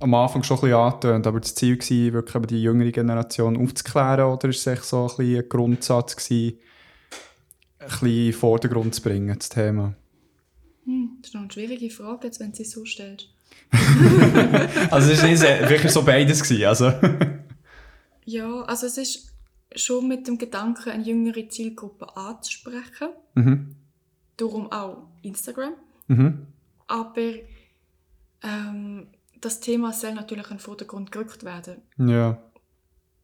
am Anfang schon ein bisschen angetönt, aber das Ziel war, wirklich die jüngere Generation aufzuklären oder ist es echt so ein, bisschen ein Grundsatz gewesen, ein bisschen in den Vordergrund zu bringen, das Thema? Hm. Das ist noch eine schwierige Frage, jetzt, wenn du sie so stellst. Also es war wirklich so beides. Gewesen, also. Ja, also es ist schon mit dem Gedanken, eine jüngere Zielgruppe anzusprechen. mhm. Darum auch Instagram. Mhm. Aber ähm, das Thema soll natürlich in den Vordergrund gerückt werden. Ja.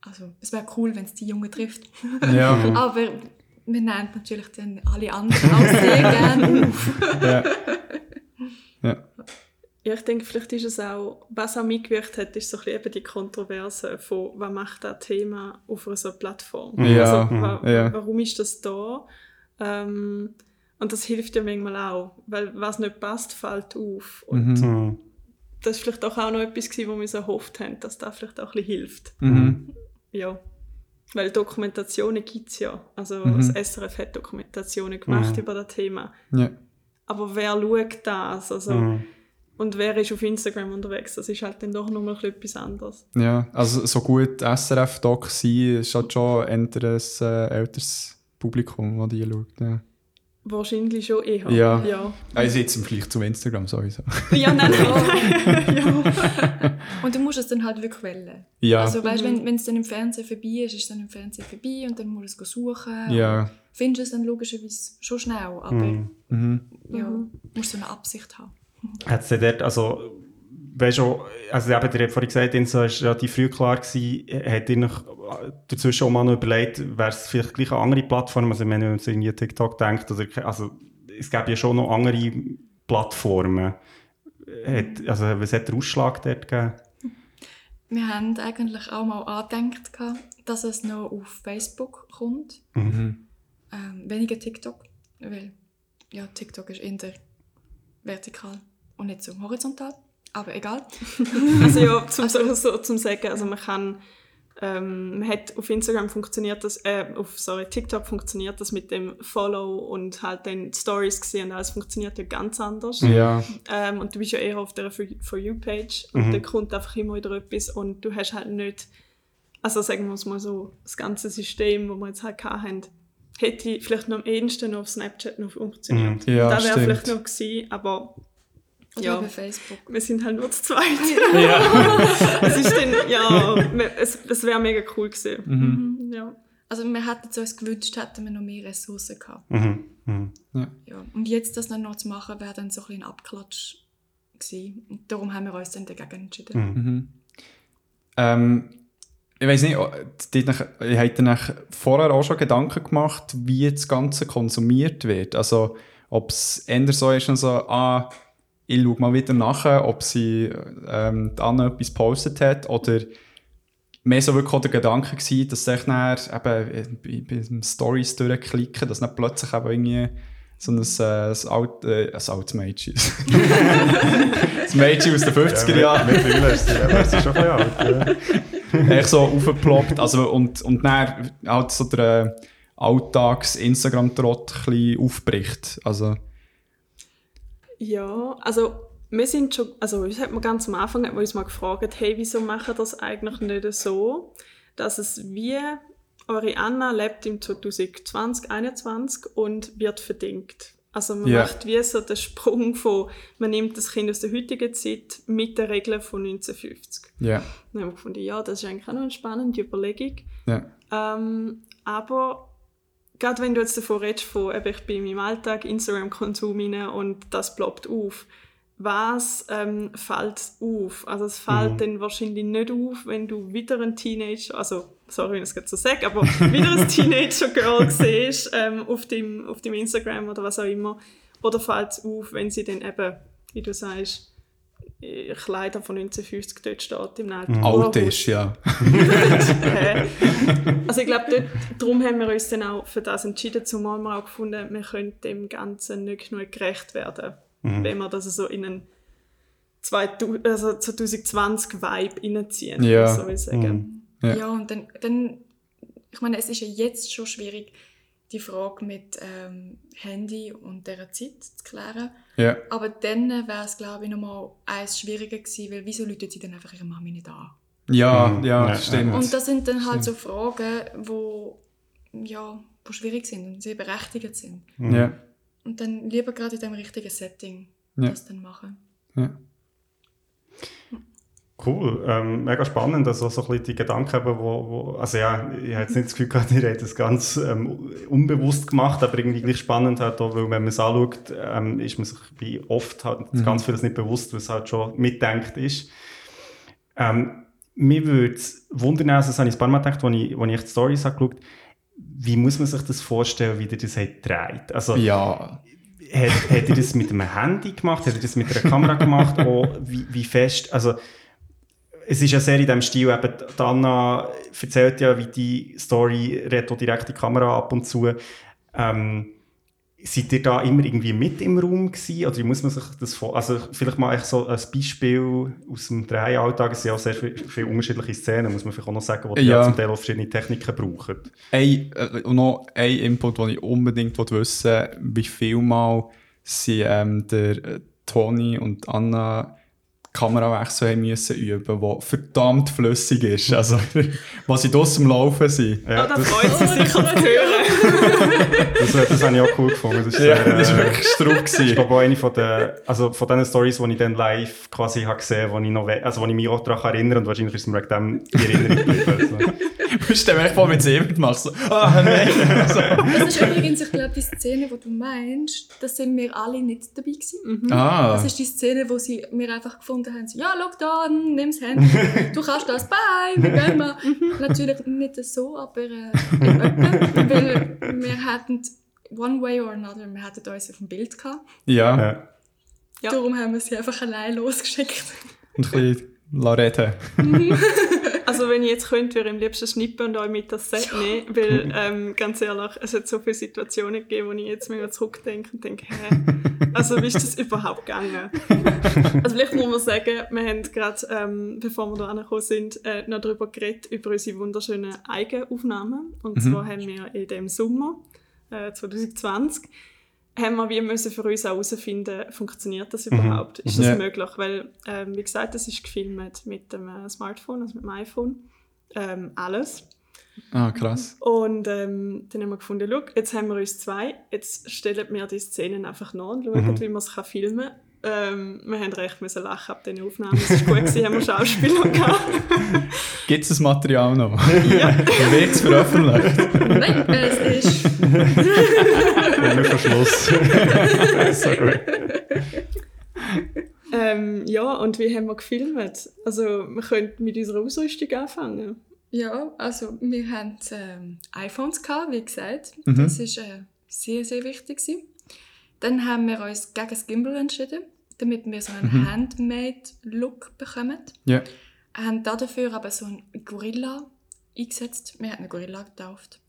Also es wäre cool, wenn es die Jungen trifft. Ja. Aber wir nehmen natürlich dann alle anderen auch sehr gerne auf. ja. Ja. Ja, ich denke, vielleicht ist es auch, was auch mitgewirkt hat, ist so ein bisschen eben die Kontroverse von, was macht das Thema auf einer so Plattform? Ja, Also, wa ja. warum ist das da? Ähm, und das hilft ja manchmal auch, weil was nicht passt, fällt auf. Und Mhm. Mhm. das war vielleicht auch, auch noch etwas, gewesen, wo wir so erhofft haben, dass das vielleicht auch ein bisschen hilft. Mhm. Ja. Weil Dokumentationen gibt es ja. Also Mhm. das SRF hat Dokumentationen gemacht Mhm. über das Thema. Ja. Aber wer schaut das? Also, Mhm. Und wer ist auf Instagram unterwegs? Das ist halt dann doch nochmal etwas anderes. ja, also so gut SRF-Doc sein, ist halt schon eher ein äh, älteres Publikum, das die schaut. Ja. Wahrscheinlich schon eher. Ja. Ja, Also jetzt im Vergleich zu Instagram sowieso. ja nein, nein. ja. Und du musst es dann halt wirklich wählen. Ja, Also weißt, Mhm. wenn es dann im Fernsehen vorbei ist, ist es dann im Fernsehen vorbei und dann musst du es suchen. ja. Findest du es dann logischerweise schon schnell, aber Mhm. Mhm. ja, Mhm. musst so eine Absicht haben. Hat es dort, also, weißt du, also eben, ihr habt vorhin gesagt, Inso war relativ früh klar gewesen, hat ihr noch dazwischen auch mal noch überlegt, wäre es vielleicht gleich eine andere Plattform, also wenn man irgendwie TikTok denkt, oder, also es gäbe ja schon noch andere Plattformen. Hat, also was hat der Ausschlag dort gegeben? Wir haben eigentlich auch mal angedenkt, dass es noch auf Facebook kommt. Mhm. Ähm, weniger TikTok, weil ja, TikTok ist eher vertikal und nicht so horizontal. Aber egal. Also ja, zum, so, so, zum sagen, also man kann, ähm, man hat auf Instagram funktioniert das, äh, auf sorry, TikTok funktioniert das mit dem Follow und halt dann die Stories gesehen und alles funktioniert ja ganz anders. Ja, Ähm, und du bist ja eher auf der For, For You Page und Mhm. da kommt einfach immer wieder etwas und du hast halt nicht, also sagen wir es mal so, das ganze System, das wir jetzt halt hatten, hätte vielleicht noch am ehesten noch auf Snapchat noch funktioniert. Mhm. Ja, das wäre vielleicht noch gewesen, aber Oder Ja. über Facebook. wir sind halt nur zu zweit. ja. es ist dann, ja, es, es wäre mega cool gewesen. Mhm. Mhm, ja. Also wir hätten es uns gewünscht, hätten wir noch mehr Ressourcen gehabt. Mhm. Mhm. Ja. Und jetzt das dann noch zu machen, wäre dann so ein bisschen ein Abklatsch gewesen. Und darum haben wir uns dann dagegen entschieden. Mhm. Mhm. Ähm, ich weiß nicht, die, ihr habt ihr euch vorher auch schon Gedanken gemacht, wie das Ganze konsumiert wird. Also, ob es eher so ist, und so, ah, ich schaue mal wieder nachher, ob sie ähm, die Anne etwas gepostet hat, oder mehr so wirklich auch der Gedanke gewesen, dass ich dann eben bei, bei den Stories durchklicken, dass dann plötzlich eben irgendwie so ein, äh, ein, alt, äh, ein altes Mädchen. ein Mädchen aus den 50er Jahren. Mittlerweile ist sie schon ein alt. Ja. echt so aufgeploppt. Also, und, und dann halt so der äh, Alltags-Instagram-Trott ein bisschen aufbricht. Also, Ja, also wir sind schon, also uns hat man ganz am Anfang hat man uns mal gefragt, hey, wieso machen das eigentlich nicht so, dass es wie eure Anna lebt im 2020, 2021 und wird verdingt. Also man Ja. macht wie so den Sprung von, man nimmt das Kind aus der heutigen Zeit mit den Regeln von 1950. ja. Dann haben wir gefunden, ja, das ist eigentlich auch noch eine spannende Überlegung. ja. Ähm, aber gerade wenn du jetzt davon redest, von, eben, ich bin in meinem Alltag Instagram-Konsum rein und das ploppt auf, was ähm, fällt auf? Also es fällt Mhm. dann wahrscheinlich nicht auf, wenn du wieder ein Teenager, also sorry, wenn ich es jetzt so sage, aber wieder ein Teenager-Girl siehst ähm, auf, dem, auf dem Instagram oder was auch immer. Oder fällt es auf, wenn sie dann eben, wie du sagst, Kleider von 1950 dort steht im alten Alt ist, ja. Also ich glaube, dort, darum haben wir uns dann auch für das entschieden, zumal wir auch gefunden, wir können dem Ganzen nicht genug gerecht werden, Mhm. wenn wir das so in einen 2000, also 2020 Vibe reinziehen, Ja. so will ich sagen. Ja. Ja, und dann, dann, ich meine, es ist ja jetzt schon schwierig, die Frage mit ähm, Handy und dieser Zeit zu klären. Ja. Aber dann wäre es, glaube ich, nochmal eins schwieriger gewesen, weil wieso läutet sie dann einfach ihre Mami nicht an? Ja, Mhm. ja, Ja, stimmt. Und das sind dann halt Stimmt. so Fragen, wo, ja, wo schwierig sind und sehr berechtigt sind. Mhm. ja. Und dann lieber gerade in dem richtigen Setting Ja. das dann machen. ja. Cool, ähm, mega spannend, also so ein bisschen die Gedanken, eben, wo, wo, also ja, ich habe jetzt nicht das Gefühl gehabt, ihr habt das ganz ähm, unbewusst gemacht, aber irgendwie gleich spannend halt auch, weil wenn man es anschaut, ähm, ist man sich wie oft halt Mhm. ganz vieles nicht bewusst, was halt schon mitdenkt ist. Ähm, mir würde es wundern, also das habe ich ein paar Mal gedacht, als ich, als ich die Storys habe geschaut, wie muss man sich das vorstellen, wie ihr das habt gedreht? Also, ja. hat, hat er das mit einem Handy gemacht? Hat er das mit einer Kamera gemacht? Oh, wie, wie fest? Also, es ist ja sehr in diesem Stil, eben, die Anna erzählt ja, wie die Story redet direkt die Kamera ab und zu. Ähm, seid ihr da immer irgendwie mit im Raum gewesen? Oder wie muss man sich das vor... Also vielleicht mal echt so ein Beispiel aus dem Drehalltag. Es sind ja auch sehr viele, viele unterschiedliche Szenen, muss man vielleicht auch noch sagen, wo die Ja. zum Teil auch verschiedene Techniken brauchen. Ein, äh, noch ein Input, den ich unbedingt wissen will, wie viel Mal sie ähm, der äh, Toni und Anna Kamerawechsel haben müssen üben, der verdammt flüssig ist. Also, wo sie draussen am Laufen sind. Ja, oh, da das, freut sie sich zu hören. das, das, habe ich auch cool gefunden. Das ist, Ja, sehr, das war äh, wirklich Struck. Ich gewesen. glaube auch eine von den, also von den Stories, die ich dann live quasi habe gesehen habe, wo ich, noch also wo ich mich auch daran erinnere und wahrscheinlich ist es mir wegen dem die Erinnerung geblieben. Also. Du bist dann echt voll mit Seben machst. So, ah, nein. so. Das ist übrigens, ich glaube, die Szene, die du meinst, da sind wir alle nicht dabei gewesen. Ah. Das ist die Szene, wo sie mir einfach gefunden haben, so, ja, schau da, nimm das Handy, du kannst das, bye, wir gehen mal. Natürlich nicht so, aber äh, weil wir hatten one way or another, wir hatten uns auf dem Bild gehabt. Ja. Ja. Ja. Darum haben wir sie einfach allein losgeschickt. Und ein bisschen la reden. Also wenn ich jetzt könnte, würde ich am liebsten schnippen und euch mit das Set nehmen, weil ähm, ganz ehrlich, es hat so viele Situationen gegeben, wo ich jetzt mir zurückdenke und denke, hä, also wie ist das überhaupt gegangen? Also vielleicht muss man sagen, wir haben gerade, ähm, bevor wir da angekommen sind, äh, noch darüber geredet, über unsere wunderschönen Eigenaufnahmen. Und zwar haben wir in dem Sommer, äh, 2020, haben wir wie müssen für uns auch herausfinden, funktioniert das überhaupt? Ist das Ja. möglich? Weil, ähm, wie gesagt, das ist gefilmt mit dem äh, Smartphone, also mit dem iPhone. Ähm, alles. Ah, krass. Und ähm, dann haben wir gefunden, schau, jetzt haben wir uns zwei, jetzt stellen wir die Szenen einfach nach und schauen, wie man es kann filmen kann. Ähm, wir haben recht müssen lachen ab diesen Aufnahmen. Es war gut, gewesen, haben wir Schauspieler gehabt. Gibt es das Material noch? Ja. Wird es veröffentlicht? Nein, es ist... Ohne Verschluss. so gut. Ähm, ja, und wie haben wir gefilmt? Also, wir können mit unserer Ausrüstung anfangen. Ja, also wir hatten ähm, iPhones, gehabt, wie gesagt. Mhm. Das war äh, sehr, sehr wichtig. Gewesen. Dann haben wir uns gegen das Gimbal entschieden, damit wir so einen Mhm. Handmade-Look bekommen. Ja. Haben dafür aber so einen Gorilla eingesetzt. Wir haben einen Gorilla getauft.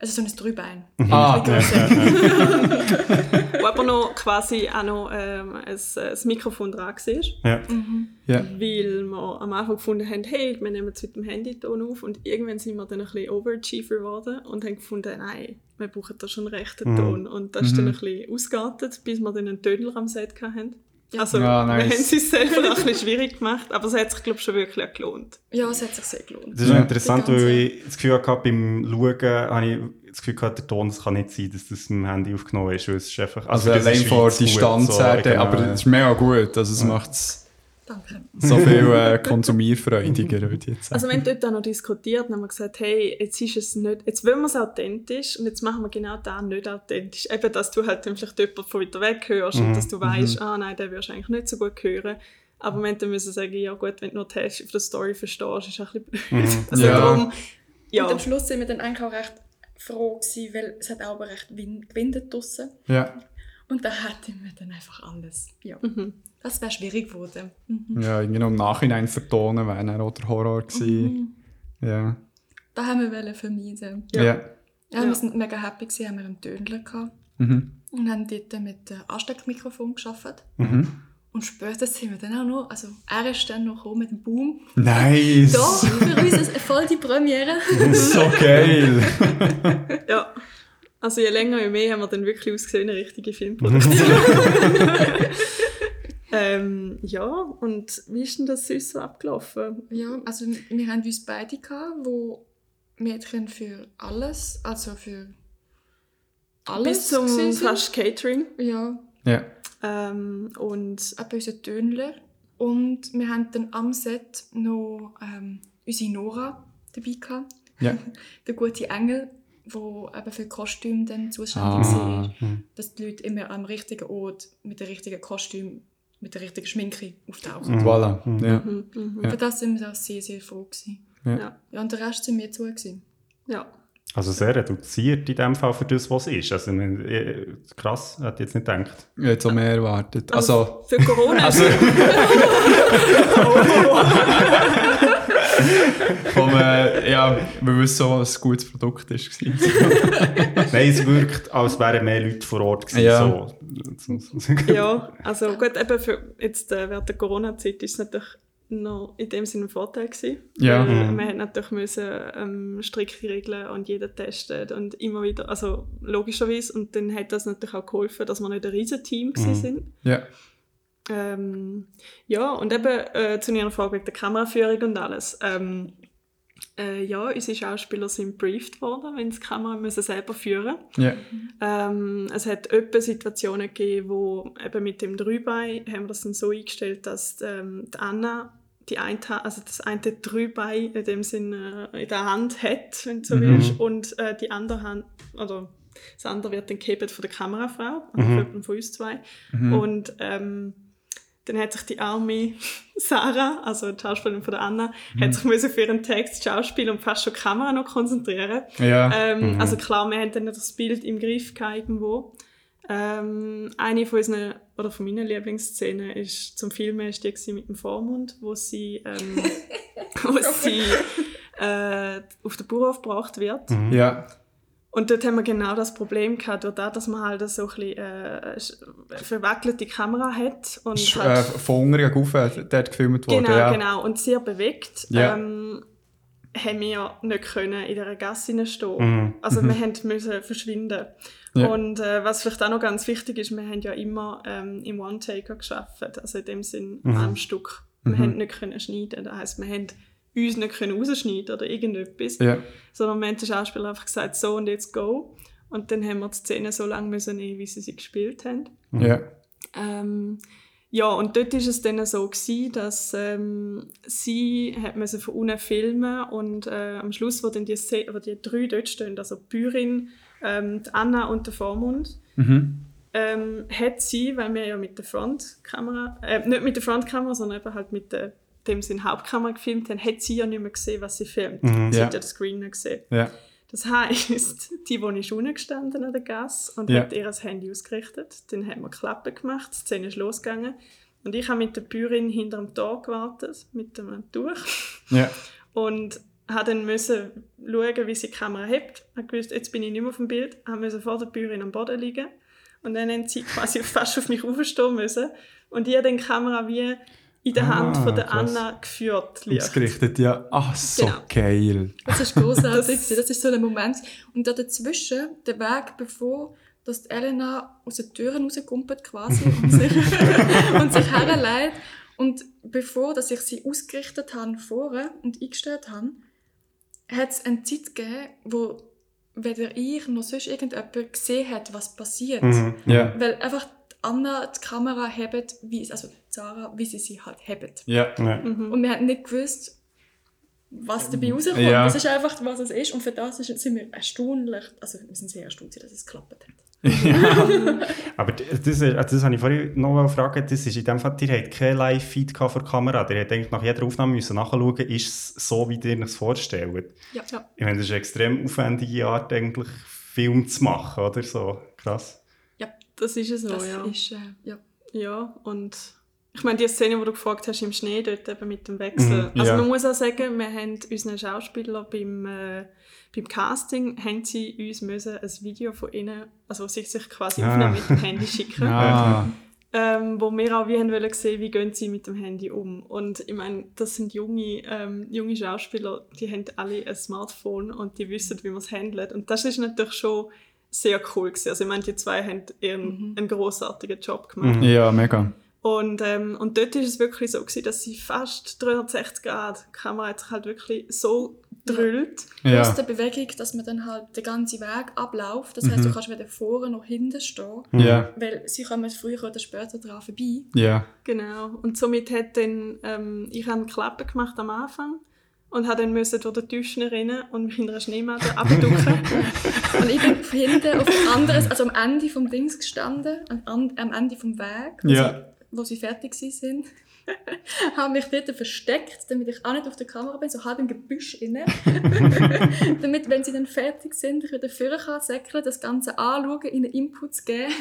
Also so ein Dreibein. Ah, Ein bisschen grösser. Wo aber noch quasi auch noch ähm, ein, ein Mikrofon dran war. Ja. Ja. Weil wir am Anfang gefunden haben, hey, wir nehmen es mit dem Handyton auf und irgendwann sind wir dann ein bisschen Overachiever geworden und haben gefunden, nein, wir brauchen da schon einen rechten Ton. Und das ist dann ein bisschen ausgeartet, bis wir dann einen Tödler am Set hatten. Ja. Also Ja, wir nice. haben es uns selber ein bisschen schwierig gemacht, aber es hat sich, glaube ich, schon wirklich auch gelohnt. Ja, es hat sich sehr gelohnt. Das ist Ja. interessant, weil ich das Gefühl hatte, beim Schauen habe ich das Gefühl gehabt, der Ton, es kann nicht sein, dass das im Handy aufgenommen ist, weil es ist einfach... Also diese allein gut, Distanz so, her, genau, aber ja. es ist mega gut. Also es macht es Danke. so viel äh, konsumierfreudiger, würde ich jetzt sagen. Also wir haben dort auch noch diskutiert und haben wir gesagt, hey, jetzt ist es nicht, jetzt wollen wir es authentisch und jetzt machen wir genau das nicht authentisch. Eben, dass du halt dann vielleicht jemanden von weiter weg hörst und dass du weißt, ah nein, den wirst du eigentlich nicht so gut hören. Aber wir haben dann müssen sagen, ja gut, wenn du nur die Hälfte von der Story verstehst, ist auch ein bisschen blöd. Also Ja. darum, ja. Und am Schluss sind wir dann eigentlich auch recht froh gewesen, weil es hat auch recht win- gewindet draussen. Ja. Und da hatten wir dann einfach alles. Ja. Mhm. Das wäre schwierig geworden. Mhm. ja, irgendwie noch im Nachhinein vertonen wäre dann auch der Horror gewesen. Ja. Da haben wir wollen vermeiden. Ja. Ja, Ja. wir sind mega happy gewesen, haben wir einen Tönler gehabt Mhm. und haben dort mit dem Ansteckmikrofon geschafft. Mhm. Und später sind wir dann auch noch, also er ist dann noch gekommen mit dem Boom. Nice! Da, für uns ist voll die Premiere. so geil! ja. Also je länger, je mehr haben wir dann wirklich ausgesehen, eine richtige Filmproduktion. Ähm, ja, und wie ist denn das sonst so abgelaufen? Ja, also wir haben uns beide gehabt, wo Mädchen für alles, also für alles Bis zum fast Catering. Ja, Ja. Ähm, und etwa unser Tönler. Und wir haben dann am Set noch ähm, unsere Nora dabei gehabt. Ja. Der gute Engel, der eben für die Kostüme dann zuständig Ah. war. Dass die Leute immer am richtigen Ort mit dem richtigen Kostüm, mit der richtigen Schminke auftauchen. Voilà. Ja. mhm, mhm. Ja. Für das sind wir auch sehr, sehr froh gewesen. Ja. Ja, und der Rest sind wir zu gewesen. ja. Also sehr reduziert in dem Fall für das, was es ist. Also, eh, krass, hätte ich jetzt nicht gedacht. Ich hätte so mehr erwartet. Also, für Corona also Vom, äh, ja, wir wissen so, was ein gutes Produkt ist. Nein, es wirkt, als wären mehr Leute vor Ort gewesen. Ja. So. ja, also gut, eben für jetzt äh, während der Corona-Zeit ist es natürlich noch in dem Sinne ein Vorteil gewesen. Ja. Weil Mhm. Man hat natürlich müssen, ähm, strikte Regeln und jeder testet und immer wieder, also logischerweise, und dann hat das natürlich auch geholfen, dass wir nicht ein riesen Team Mhm. sind. ja. Ähm, ja, und eben äh, zu Ihrer Frage mit der Kameraführung und alles. Ähm, äh, ja, unsere Schauspieler sind briefed worden, wenn sie die Kamera müssen selber führen Ja. ähm, Es hat öppe Situationen gegeben, wo eben mit dem Dreibein haben wir das dann so eingestellt, dass ähm, die Anna die eine, also das eine Dreibein in dem Sinne äh, in der Hand hat, wenn du so Mhm. willst, und äh, die andere Hand, oder das andere wird dann gehebt von der Kamerafrau, also Mhm. von, von uns zwei. Mhm. Und ähm, dann hat sich die arme Sarah, also die Schauspielerin von der Anna, Mhm. hat sich müssen für ihren Text Schauspiel und fast schon die Kamera noch konzentrieren. Ja. Ähm, Mhm. Also klar, wir haben dann das Bild im Griff gehabt irgendwo. Ähm, eine von unseren, oder von meinen Lieblingsszenen ist zum Filmen ist die mit dem Vormund, wo sie, ähm, wo sie äh, auf den Bauernhof gebracht wird. Mhm. ja. Und dort haben wir genau das Problem gehabt, durch das, dass man halt so ein bisschen äh, sch- verwackelte Kamera hat. Und Sch- halt, äh, von unten rauf, dort gefilmt worden. Genau, ja. genau. Und sehr bewegt. Ja. Ähm, haben wir nicht können in dieser Gasse stehen. Mhm. Also wir haben müssen verschwinden. Ja. Und äh, was vielleicht auch noch ganz wichtig ist, wir haben ja immer ähm, im One-Taker geschafft, also in dem Sinn Mhm. am Stück. Wir Mhm. haben nicht können schneiden. Das heisst, wir haben uns nicht können rausschneiden oder irgendetwas, Ja. sondern wir haben den Schauspieler einfach gesagt, so und jetzt go. Und dann haben wir die Szene so lange müssen nehmen, wie sie sie gespielt haben. Ja. Ähm, ja, und dort war es dann so, gewesen, dass ähm, sie hat müssen von unten filmen und äh, am Schluss, wo dann die, Szene, wo die drei dort stehen, also die Bürin, ähm, die Anna und der Vormund, Mhm. ähm, hat sie, weil wir ja mit der Frontkamera, äh, nicht mit der Frontkamera, sondern eben halt mit der dem Sinn Hauptkamera gefilmt haben, hat sie ja nicht mehr gesehen, was sie filmt. Mhm. Sie Ja. hat ja den Screen nicht gesehen. Ja. Das heisst, die, die ist unten gestanden an der Gas und Ja. hat ihr das Handy ausgerichtet. Dann haben wir Klappe gemacht, die Szene ist losgegangen. Und ich habe mit der Bürin hinter dem Tor gewartet, mit einem Tuch. Ja. Und habe dann müssen schauen, wie sie die Kamera hebt. Ich gewusst, jetzt bin ich nicht mehr auf dem Bild. Ich musste vor der Bürin am Boden liegen. Und dann haben sie quasi fast auf mich aufstehen müssen. Und ich habe dann die Kamera wie in der Hand Ah, von der krass. Anna geführt. leicht. Ausgerichtet, ja. Ach, so Genau. geil. Das ist großartig. das ist so ein Moment. Und da dazwischen, der Weg, bevor dass die Elena aus den Türen rauskumpelt quasi und sich, und sich herleitet. Und bevor dass ich sie ausgerichtet habe vorne und eingestellt habe, hat es eine Zeit gegeben, wo weder ich noch sonst irgendjemand gesehen hat, was passiert. Mhm. Ja. Weil einfach Anna die Kamera hebt, wie, also Sarah, wie sie sie halt hebt. Ja. Ja. Mhm. Und wir haben nicht gewusst, was dabei rauskommt. Ja. Das ist einfach, was es ist. Und für das ist, sind wir erstaunlich, also wir sind sehr erstaunt, dass es geklappt hat. Aber d- das, ist, also das habe ich vorhin noch gefragt, das ist in dem Fall, ihr habt keinen Live-Feed gehabt vor der Kamera, ihr habt eigentlich nach jeder Aufnahme müssen nachschauen, ist es so, wie ihr es vorstellt. Ja. Ja. Ich meine, das ist eine extrem aufwendige Art, eigentlich Film zu machen, oder so. Krass. Das ist es so, Das ja. ist, äh, ja. Ja, und ich meine, die Szene, die du gefragt hast im Schnee, dort eben mit dem Wechsel. Mhm, also ja. man muss auch sagen, wir haben unseren Schauspieler beim, äh, beim Casting, haben sie uns müssen ein Video von ihnen, also sie sich quasi Ah. aufnehmen mit dem Handy schicken. Ah. Ähm, wo wir auch wie haben wollen sehen, wie gehen sie mit dem Handy um. Und ich meine, das sind junge, ähm, junge Schauspieler, die haben alle ein Smartphone und die wissen, wie man es handelt. Und das ist natürlich schon sehr cool gewesen. Also ich meine, die zwei haben ihren, Mhm. einen großartigen Job gemacht. Mhm. Ja, mega. Und, ähm, und dort ist es wirklich so gewesen, dass sie fast 360 Grad, die Kamera hat sich halt wirklich so drüllt. Ja. Plus der Bewegung, dass man dann halt den ganzen Weg abläuft. Das heißt, du kannst weder vorne noch hinten stehen. Ja. Weil sie kommen früher oder später dran vorbei. Ja. Genau. Und somit hat dann, ähm, ich habe eine Klappe gemacht am Anfang und habe dann müssen durch den Tisch rennen und mich in einer Schneematte abducken. Und ich bin hinten auf dem anderen, also am Ende vom Dings gestanden, am, am Ende vom Weg, wo, Ja. sie, wo sie fertig waren. habe mich dort versteckt, damit ich auch nicht auf der Kamera bin, so halb im Gebüsch inne. damit, wenn sie dann fertig sind, ich wieder führen kann, säckeln, das Ganze anschauen, ihnen Inputs geben,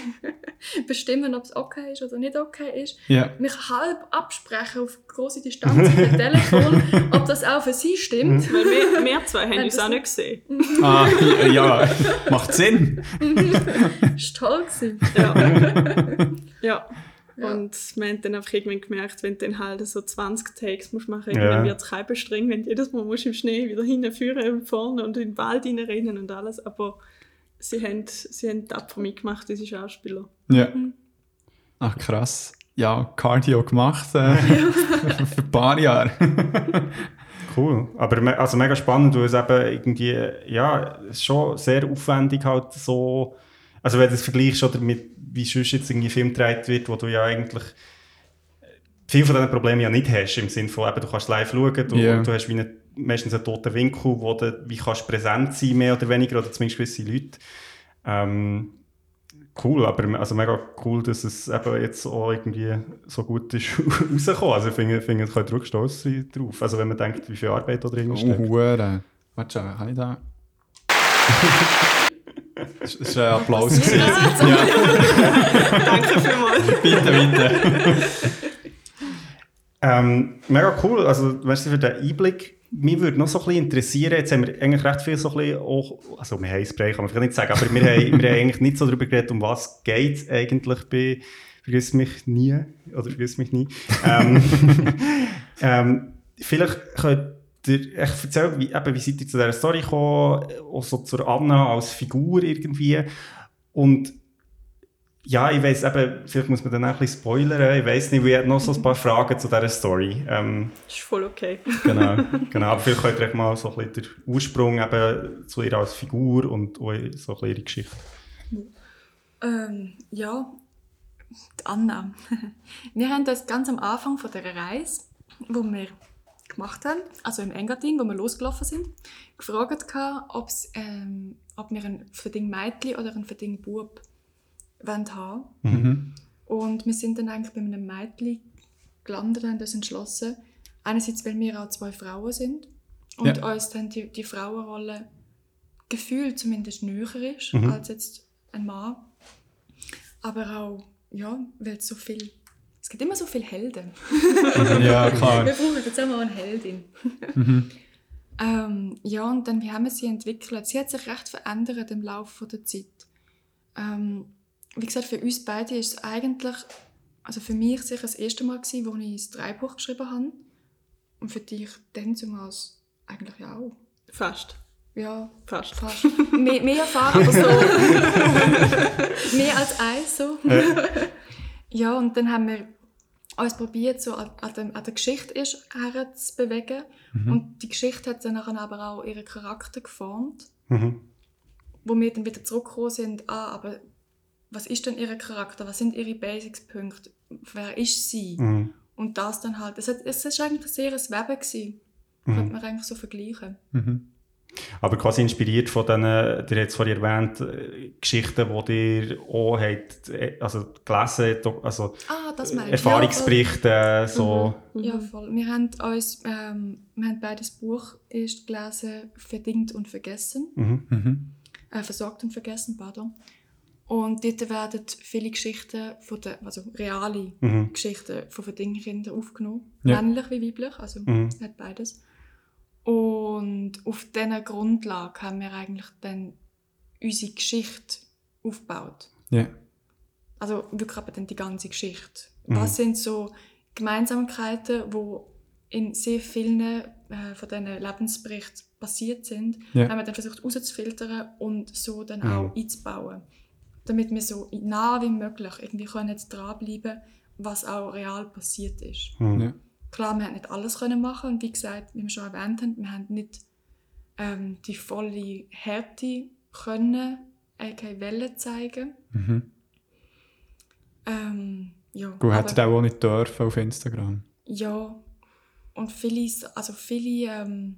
bestimmen, ob es okay ist oder nicht okay ist. Ja. Mich halb absprechen auf große Distanz mit dem Telefon, ob das auch für sie stimmt. Weil wir, wir zwei haben uns auch nicht gesehen. Ah, ja, macht Sinn. War toll. gewesen. Ja. ja. Ja. Und wir haben dann einfach irgendwann gemerkt, wenn du dann halt so 20 Takes musst machen, Ja. irgendwann wird es kein Bestring, wenn du jedes Mal musst im Schnee wieder hinführen und vorne und in den Wald reinrennen und alles. Aber sie haben, sie haben tapfer mitgemacht, diese Schauspieler. Ja. Ach, krass. Ja, Cardio gemacht äh, für ein paar Jahre. Cool. Aber me also mega spannend, weil es eben irgendwie, ja, es ist schon sehr aufwendig halt so, also wenn du das vergleichst oder mit, wie sonst jetzt irgendwie Film gedreht wird, wo du ja eigentlich viele von diesen Problemen ja nicht hast, im Sinne von, eben, du kannst live schauen, du, Ja. du hast wie einen, meistens einen toten Winkel, wo du wie kannst präsent sein, mehr oder weniger, oder zumindest gewisse Leute. Ähm, cool, aber also mega cool, dass es eben jetzt auch irgendwie so gut ist rausgekommen. Also ich finde, finde ich wirklich stolz sein drauf. Also wenn man denkt, wie viel Arbeit da drin Oh, steckt. Hure. Warte habe ich da... War ein Applaus. Ja, Danke vielmals. bitte, bitte. Ähm, mega cool, also merci für den Einblick. Mich würde noch so ein bisschen interessieren, jetzt haben wir eigentlich recht viel so ein bisschen auch, also wir haben Spray, kann man vielleicht nicht sagen, aber wir haben, wir haben eigentlich nicht so darüber geredet, um was geht es eigentlich bei «Vergiss mich nie» oder «Vergiss mich nie». Ähm, ähm, vielleicht könnt ihr echt erzählen, wie, eben, wie seid ihr zu dieser Story gekommen, auch so zur Anna als Figur irgendwie und ja, ich weiss eben, vielleicht muss man dann auch ein bisschen spoilern, ich weiss nicht, wir haben noch so ein paar Fragen zu dieser Story. Ähm, Das ist voll okay. genau, genau, aber vielleicht könnt ihr euch mal so ein bisschen den Ursprung eben zu ihr als Figur und so ein bisschen ihre Geschichte. Ähm, ja, die Anna. Wir haben das ganz am Anfang von der Reise, wo wir gemacht haben, also im Engadin, wo wir losgelaufen sind, gefragt, gehabt, ob's, ähm, ob wir ein verding Mädchen oder ein verding Bub wollen haben. Mhm. Und wir sind dann eigentlich bei einem Mädchen gelandet und uns entschlossen. Einerseits, weil wir auch zwei Frauen sind und Ja. uns dann die, die Frauenrolle gefühlt zumindest näher ist Mhm. als jetzt ein Mann. Aber auch, ja, weil es so viel. Es gibt immer so viele Helden. Ja, klar. Wir brauchen jetzt auch mal eine Heldin. Mhm. Ähm, ja, und dann, wie haben wir sie entwickelt? Sie hat sich recht verändert im Laufe der Zeit. Ähm, wie gesagt, für uns beide ist es eigentlich, also für mich sicher das erste Mal gewesen, wo ich das Drehbuch geschrieben habe. Und für dich dann zumal eigentlich ja auch. Fast. Ja, Fast. fast. mehr, mehr Erfahrung, aber so. mehr als eins so. ja, und dann haben wir uns probiert, so an, an, der Geschichte erst herzubewegen. Und die Geschichte hat dann nachher aber auch ihren Charakter geformt, Mhm. wo wir dann wieder zurückgekommen sind, ah, aber was ist denn ihr Charakter, was sind ihre Basics-Punkte, wer ist sie? Mhm. Und das dann halt, es, hat, es ist eigentlich sehr ein Weben gewesen, könnte man eigentlich so vergleichen. Mhm. Aber quasi inspiriert von diesen, ihr habt es vorhin erwähnt, äh, Geschichten, die ihr auch habt, äh, also gelesen, do- also Ah, das meine ich. Erfahrungsberichte, so. Ja, voll. Wir haben uns, ähm, wir haben beides Buch erst gelesen, Verdingt und Vergessen. Mhm. Mhm. Äh, Versorgt und Vergessen, pardon. Und dort werden viele Geschichten, von der, also reale Mhm. Geschichten von Verdingkindern aufgenommen. Ja. Männlich wie weiblich, also Mhm. hat beides. Und auf dieser Grundlage haben wir eigentlich dann unsere Geschichte aufgebaut. Ja. Also wirklich aber dann die ganze Geschichte. Mhm. Was sind so Gemeinsamkeiten, wo in sehr vielen äh, von diesen Lebensberichten passiert sind, Ja. haben wir dann versucht rauszufiltern und so dann Mhm. auch einzubauen. Damit wir so nah wie möglich irgendwie können jetzt dranbleiben was auch real passiert ist. Mhm. Ja. Klar, wir haben nicht alles können machen und wie gesagt, wie wir schon erwähnt haben, wir haben nicht ähm, die volle Härte können, aka Welle zeigen. Mhm. Ähm, ja, Gut, hättet ihr auch nicht dürfen auf Instagram. Ja, und viele, also viele ähm,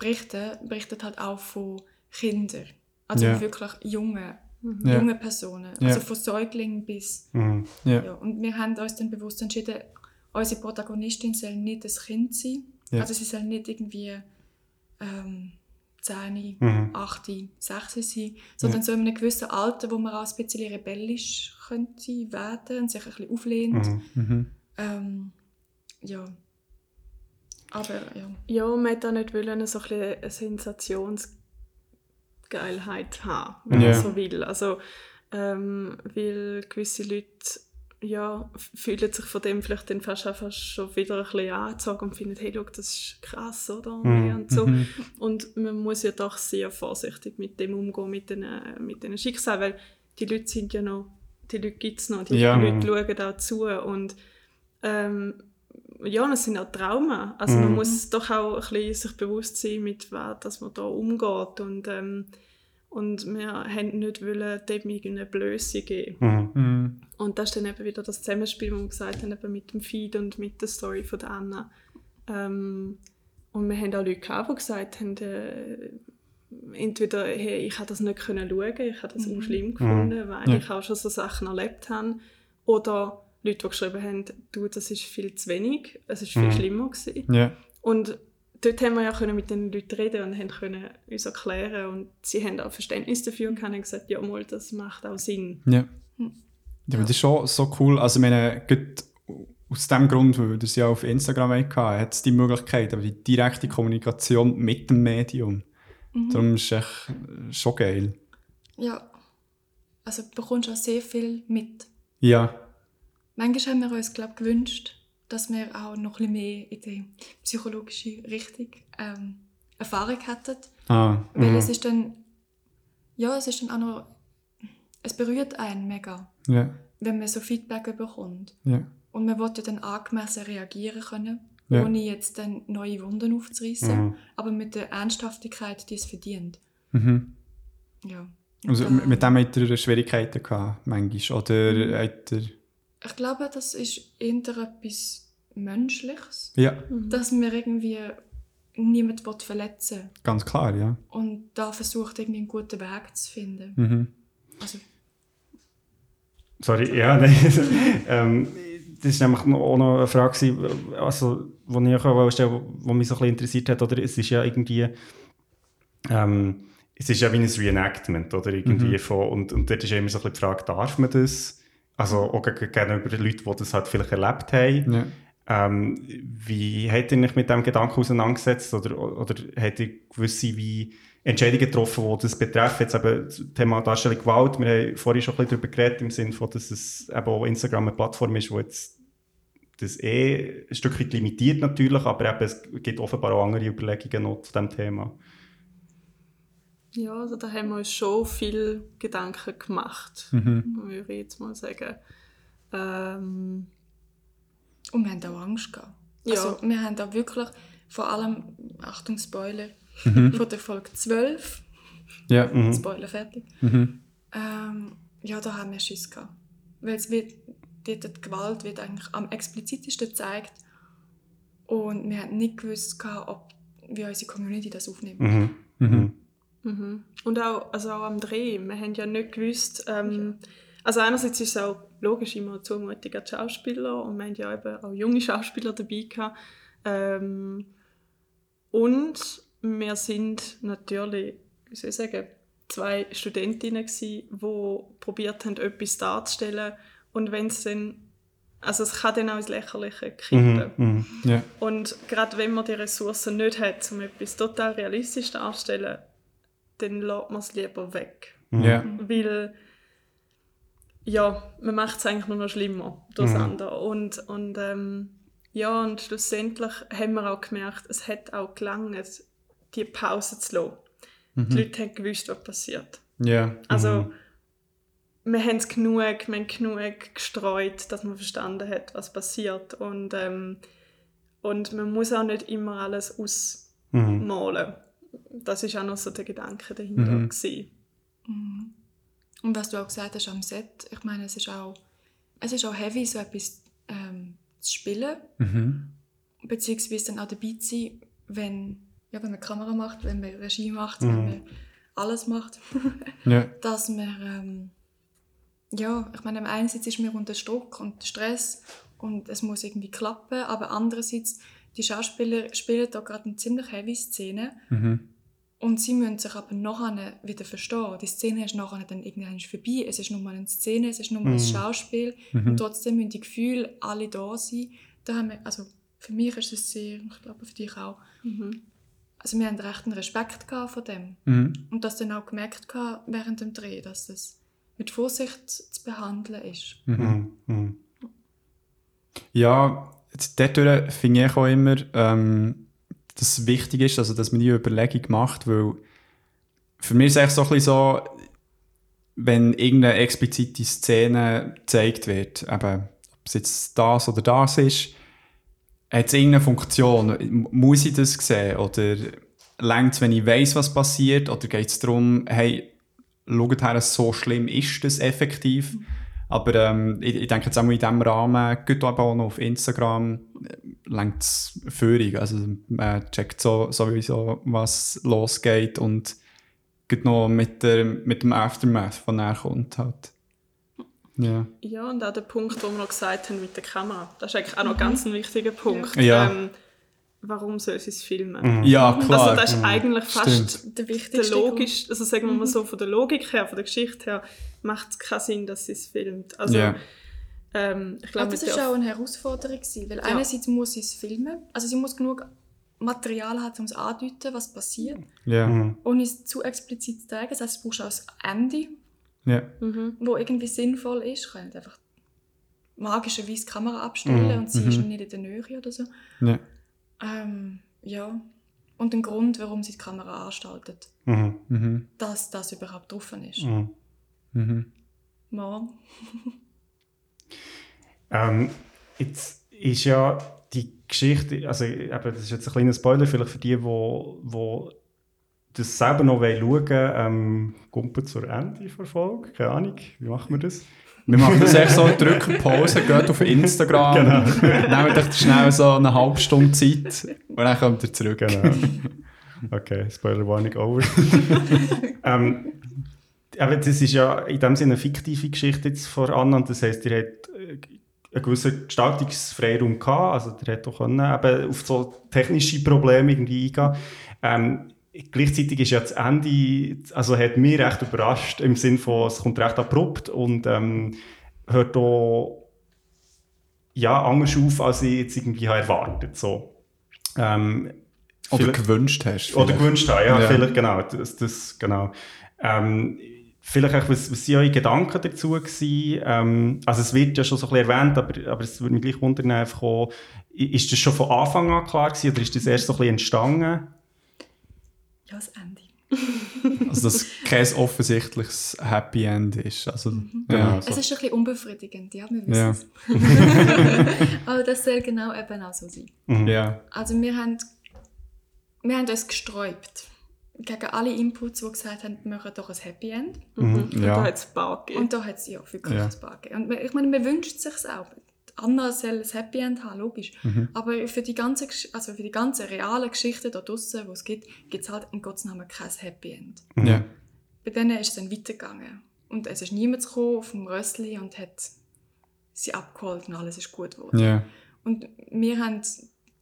Berichte berichten halt auch von Kindern. Also Ja. wirklich junge, Ja. junge Personen. Ja. Also von Säuglingen bis. Mhm. Ja. Ja. Und wir haben uns dann bewusst entschieden, unsere Protagonistin soll nicht ein Kind sein. Ja. Also sie soll nicht irgendwie ähm, 10, Mhm. 8, 6 sein, sondern so in einem gewissen Alter, wo man auch ein bisschen rebellisch könnte werden und sich ein bisschen auflehnt. Mhm. Mhm. Ähm, ja. Aber ja. Ja, man hätte auch nicht wollen, so ein bisschen eine Sensationsgeilheit haben, wenn Ja. man so will. Also, ähm, weil gewisse Leute ja, fühlen sich von dem vielleicht dann fast, fast schon wieder ein bisschen angezogen und finden, hey, schau, das ist krass, oder? Mhm. Und, so. Mhm. und man muss ja doch sehr vorsichtig mit dem umgehen, mit den, mit den Schicksalen, weil die Leute sind ja noch, die Leute gibt es noch, die Ja. Leute schauen auch zu und ähm, ja, es sind auch Trauma. Also man Mhm. muss doch auch ein bisschen sich bewusst sein, mit was dass man da umgeht und, ähm, und wir haben nicht wollen, dem irgendeine Blöße geben. Mhm. Mhm. Und das ist dann eben wieder das Zusammenspiel, wo wir gesagt haben, eben mit dem Feed und mit der Story von der Anna. Ähm, und wir haben auch Leute gehabt, die gesagt haben, äh, entweder hey, ich habe das nicht können schauen, ich habe das Mhm. auch schlimm gefunden, weil Ja. ich auch schon so Sachen erlebt habe. Oder Leute, die geschrieben haben, du, das ist viel zu wenig, es ist viel Mhm. schlimmer gewesen. Ja. Und dort haben wir ja können mit den Leuten reden und haben können uns erklären und sie haben auch Verständnis dafür und gesagt, ja mal, das macht auch Sinn. Ja. Hm. Ja, aber das ist schon so cool. Also, ich meine, aus dem Grund, weil das ja auf Instagram hatte, hat es die Möglichkeit, aber die direkte Kommunikation mit dem Medium. Mhm. Darum ist es echt schon geil. ja. Also du bekommst auch sehr viel mit. Ja. Manchmal haben wir uns glaub, gewünscht, dass wir auch noch ein bisschen mehr in die psychologische Richtung ähm, Erfahrung hätten. Ah. Weil Mhm. es ist dann, ja, es ist dann auch noch, es berührt einen mega, Ja. wenn man so Feedback bekommt. Ja. Und man will ja dann angemessen reagieren können, Ja. ohne jetzt dann neue Wunden aufzureißen, Mhm. aber mit der Ernsthaftigkeit, die es verdient. Mhm. Ja. Also, Und, mit dem hat er Schwierigkeiten gehabt, manchmal. Oder Mhm. hat er... Ich glaube, das ist eher etwas Menschliches, Ja, dass man irgendwie niemanden will verletzen ganz klar, ja. und da versucht, irgendwie einen guten Weg zu finden. Mhm. Also, Sorry, ja, nein. ähm, das war nämlich noch- auch noch eine Frage, also, die ich auch stellen wollte, die mich so ein bisschen interessiert hat. Oder? Es ist ja irgendwie... Ähm, es ist ja wie ein Reenactment, oder? Irgendwie Mhm. von, und, und dort ist ja immer so ein bisschen die Frage, darf man das? Also auch geg- gegenüber den Leuten, die das halt vielleicht erlebt haben. Ja. Ähm, wie habt ihr euch mit dem Gedanken auseinandergesetzt oder, oder habt ihr gewisse wie Entscheidungen getroffen, die das betreffen? Jetzt eben das Thema Darstellung Gewalt, wir haben vorhin schon ein bisschen darüber geredet, im Sinne von, dass es eben auch Instagram eine Plattform ist, wo jetzt das eh ein Stück weit limitiert natürlich, aber eben es gibt offenbar auch andere Überlegungen noch zu diesem Thema. Ja, also da haben wir uns schon viel Gedanken gemacht, Mhm. würde ich jetzt mal sagen. Ähm, und wir haben auch Angst gehabt. Ja. Also, wir haben da wirklich, vor allem, Achtung, Spoiler, Mhm. von der Folge 12, Ja. Mhm. Spoiler fertig, Mhm. ähm, ja, da haben wir Schiss gehabt. Weil es wird, dort die Gewalt wird eigentlich am explizitesten gezeigt und wir haben nicht gewusst, gehabt, ob wie unsere Community das aufnimmt. Mhm. Mhm. mhm. Und auch, also auch am Dreh, wir haben ja nicht gewusst, ähm, also einerseits ist es auch logisch immer die Schauspieler und wir haben ja eben auch junge Schauspieler dabei gehabt. Ähm, und wir sind natürlich, wie soll ich sagen, zwei Studentinnen gsi, die probiert haben, etwas darzustellen und wenn es dann, also es kann dann auch ins Lächerliche kippen. Mhm. Mhm. Ja. Und gerade wenn man die Ressourcen nicht hat, um etwas total realistisch darzustellen, dann lässt man es lieber weg. Ja. Weil, ja, man macht es eigentlich nur noch schlimmer durch das Mhm. andere. Und, und ähm, ja, und schlussendlich haben wir auch gemerkt, es hat auch gelangt, die Pause zu lassen. Die Leute haben gewusst, was passiert. Ja. Also, wir haben es genug, wir haben genug gestreut, dass man verstanden hat, was passiert. Und, ähm, und man muss auch nicht immer alles Mhm. ausmalen. Das ist auch noch so der Gedanke dahinter. Mhm. gewesen. Mhm. Und was du auch gesagt hast am Set, ich meine, es ist auch, es ist auch heavy, so etwas ähm, zu spielen, Mhm. beziehungsweise dann auch dabei zu sein, wenn, ja, wenn man Kamera macht, wenn man Regie macht, Mhm. wenn man alles macht, Ja. dass man, ähm, ja, ich meine, am einerseits ist man unter Druck und Stress und es muss irgendwie klappen, aber andererseits, die Schauspieler spielen da gerade eine ziemlich heavy Szene Mhm. Und sie müssen sich aber nachher wieder verstehen. Die Szene ist nachher dann irgendwann vorbei. Es ist nur mal eine Szene, es ist nur mal ein Schauspiel. Und trotzdem müssen die Gefühle alle da sein. Da haben wir, also für mich ist es sehr, ich glaube für dich auch, also wir haben recht einen Respekt gehabt von dem. Mhm. Und das dann auch gemerkt gehabt während dem Dreh, dass das mit Vorsicht zu behandeln ist. Mhm. Mhm. Ja, dadurch finde ich auch immer, ähm, dass es wichtig ist, also, dass man die Überlegung macht, weil für mich ist es echt so ein bisschen so, wenn irgendeine explizite Szene gezeigt wird, eben, ob es jetzt das oder das ist, hat es irgendeine Funktion? Muss ich das sehen? Oder längt es, wenn ich weiss, was passiert? Oder geht es darum, hey, schaut her, so schlimm ist das effektiv? Aber ähm, ich, ich denke jetzt auch in diesem Rahmen, geht auch noch auf Instagram, längt es völlig. Also man checkt so, sowieso, was losgeht und geht noch mit, der, mit dem Aftermath, von näher kommt halt. Ja. Ja, und auch der Punkt, wo wir noch gesagt haben mit der Kamera. Das ist eigentlich auch noch ganz ein wichtiger Punkt. Ja. Ähm, warum soll sie es filmen? ja, klar. Also das ist eigentlich fast Stimmt. Der der wichtigste logisch, also sagen wir mal so von der Logik her, von der Geschichte her, macht es keinen Sinn, dass sie es filmt. Also Ja. ähm, ich Aber glaube, das der- auch eine Herausforderung, gewesen, weil einerseits muss sie es filmen, also sie muss genug Material haben, um es anzudeuten, was passiert, Ja. Mhm. ohne es zu explizit zu zeigen. Das heißt, du brauchst auch ein Ende, Ja. wo irgendwie sinnvoll ist. Ich kann nicht einfach magischerweise die Kamera abstellen und sie ist nicht in der Nähe oder so. Ja. Ähm, ja. Und den Grund, warum sie die Kamera anstaltet, Mhm. Mhm. dass das überhaupt drauf ist. Mhm. Mhm. Ja. Ähm, jetzt ist ja die Geschichte, also eben, das ist jetzt ein kleiner Spoiler vielleicht für die, wo, wo das selber noch schauen wollen, ähm, Gumpen zur Ende der Folge, keine Ahnung, wie machen wir das? Wir machen das echt so, drücken Pause, geht auf Instagram, Genau. nehmt euch schnell so eine halbe Stunde Zeit und dann kommt ihr zurück. Genau. Okay, Spoiler Warning over. ähm, aber das ist ja in dem Sinne eine fiktive Geschichte jetzt von Anna und das heisst, ihr habt äh, einen gewissen Gestaltungsfreiraum gehabt, also ihr habt auch können, eben auf so technische Probleme irgendwie eingehen. Ähm, gleichzeitig ist ja das Ende, also hat mich recht überrascht, im Sinne von, es kommt recht abrupt und ähm, hört auch ja, anders auf, als ich jetzt irgendwie habe erwartet so. Ähm, Oder gewünscht hast. oder vielleicht. gewünscht haben, ja, Ja. vielleicht, genau. Das, das, genau. Ähm, vielleicht, auch, was, was sind eure Gedanken dazu gewesen? Ähm, also es wird ja schon so ein bisschen erwähnt, aber, aber es würde mich gleich wundern, einfach auch, ist das schon von Anfang an klar gewesen oder ist das erst so ein bisschen entstanden? Ja, das Ende. Also, dass kein offensichtliches Happy End ist. Also, Genau, ja. so. Es ist ein bisschen unbefriedigend, ja, wir wissen Ja. es. Aber das soll genau eben auch so sein. ja. Also wir haben, wir haben uns gesträubt gegen alle Inputs, die gesagt haben, wir machen doch ein Happy End. Mhm. Und Ja. da hat es ein paar gegeben. Und da hat es ja wirklich Ja. ein paar gegeben. Und ich meine, man wünscht sich auch. Anna soll ein Happy End haben, logisch. Aber für die ganze, also für die ganze reale Geschichte da draussen, die es gibt, gibt es halt in Gottes Namen kein Happy End. ja. Bei denen ist es dann weitergegangen. Und es ist niemand gekommen auf dem Rössli und hat sie abgeholt und alles ist gut geworden. ja. Und wir haben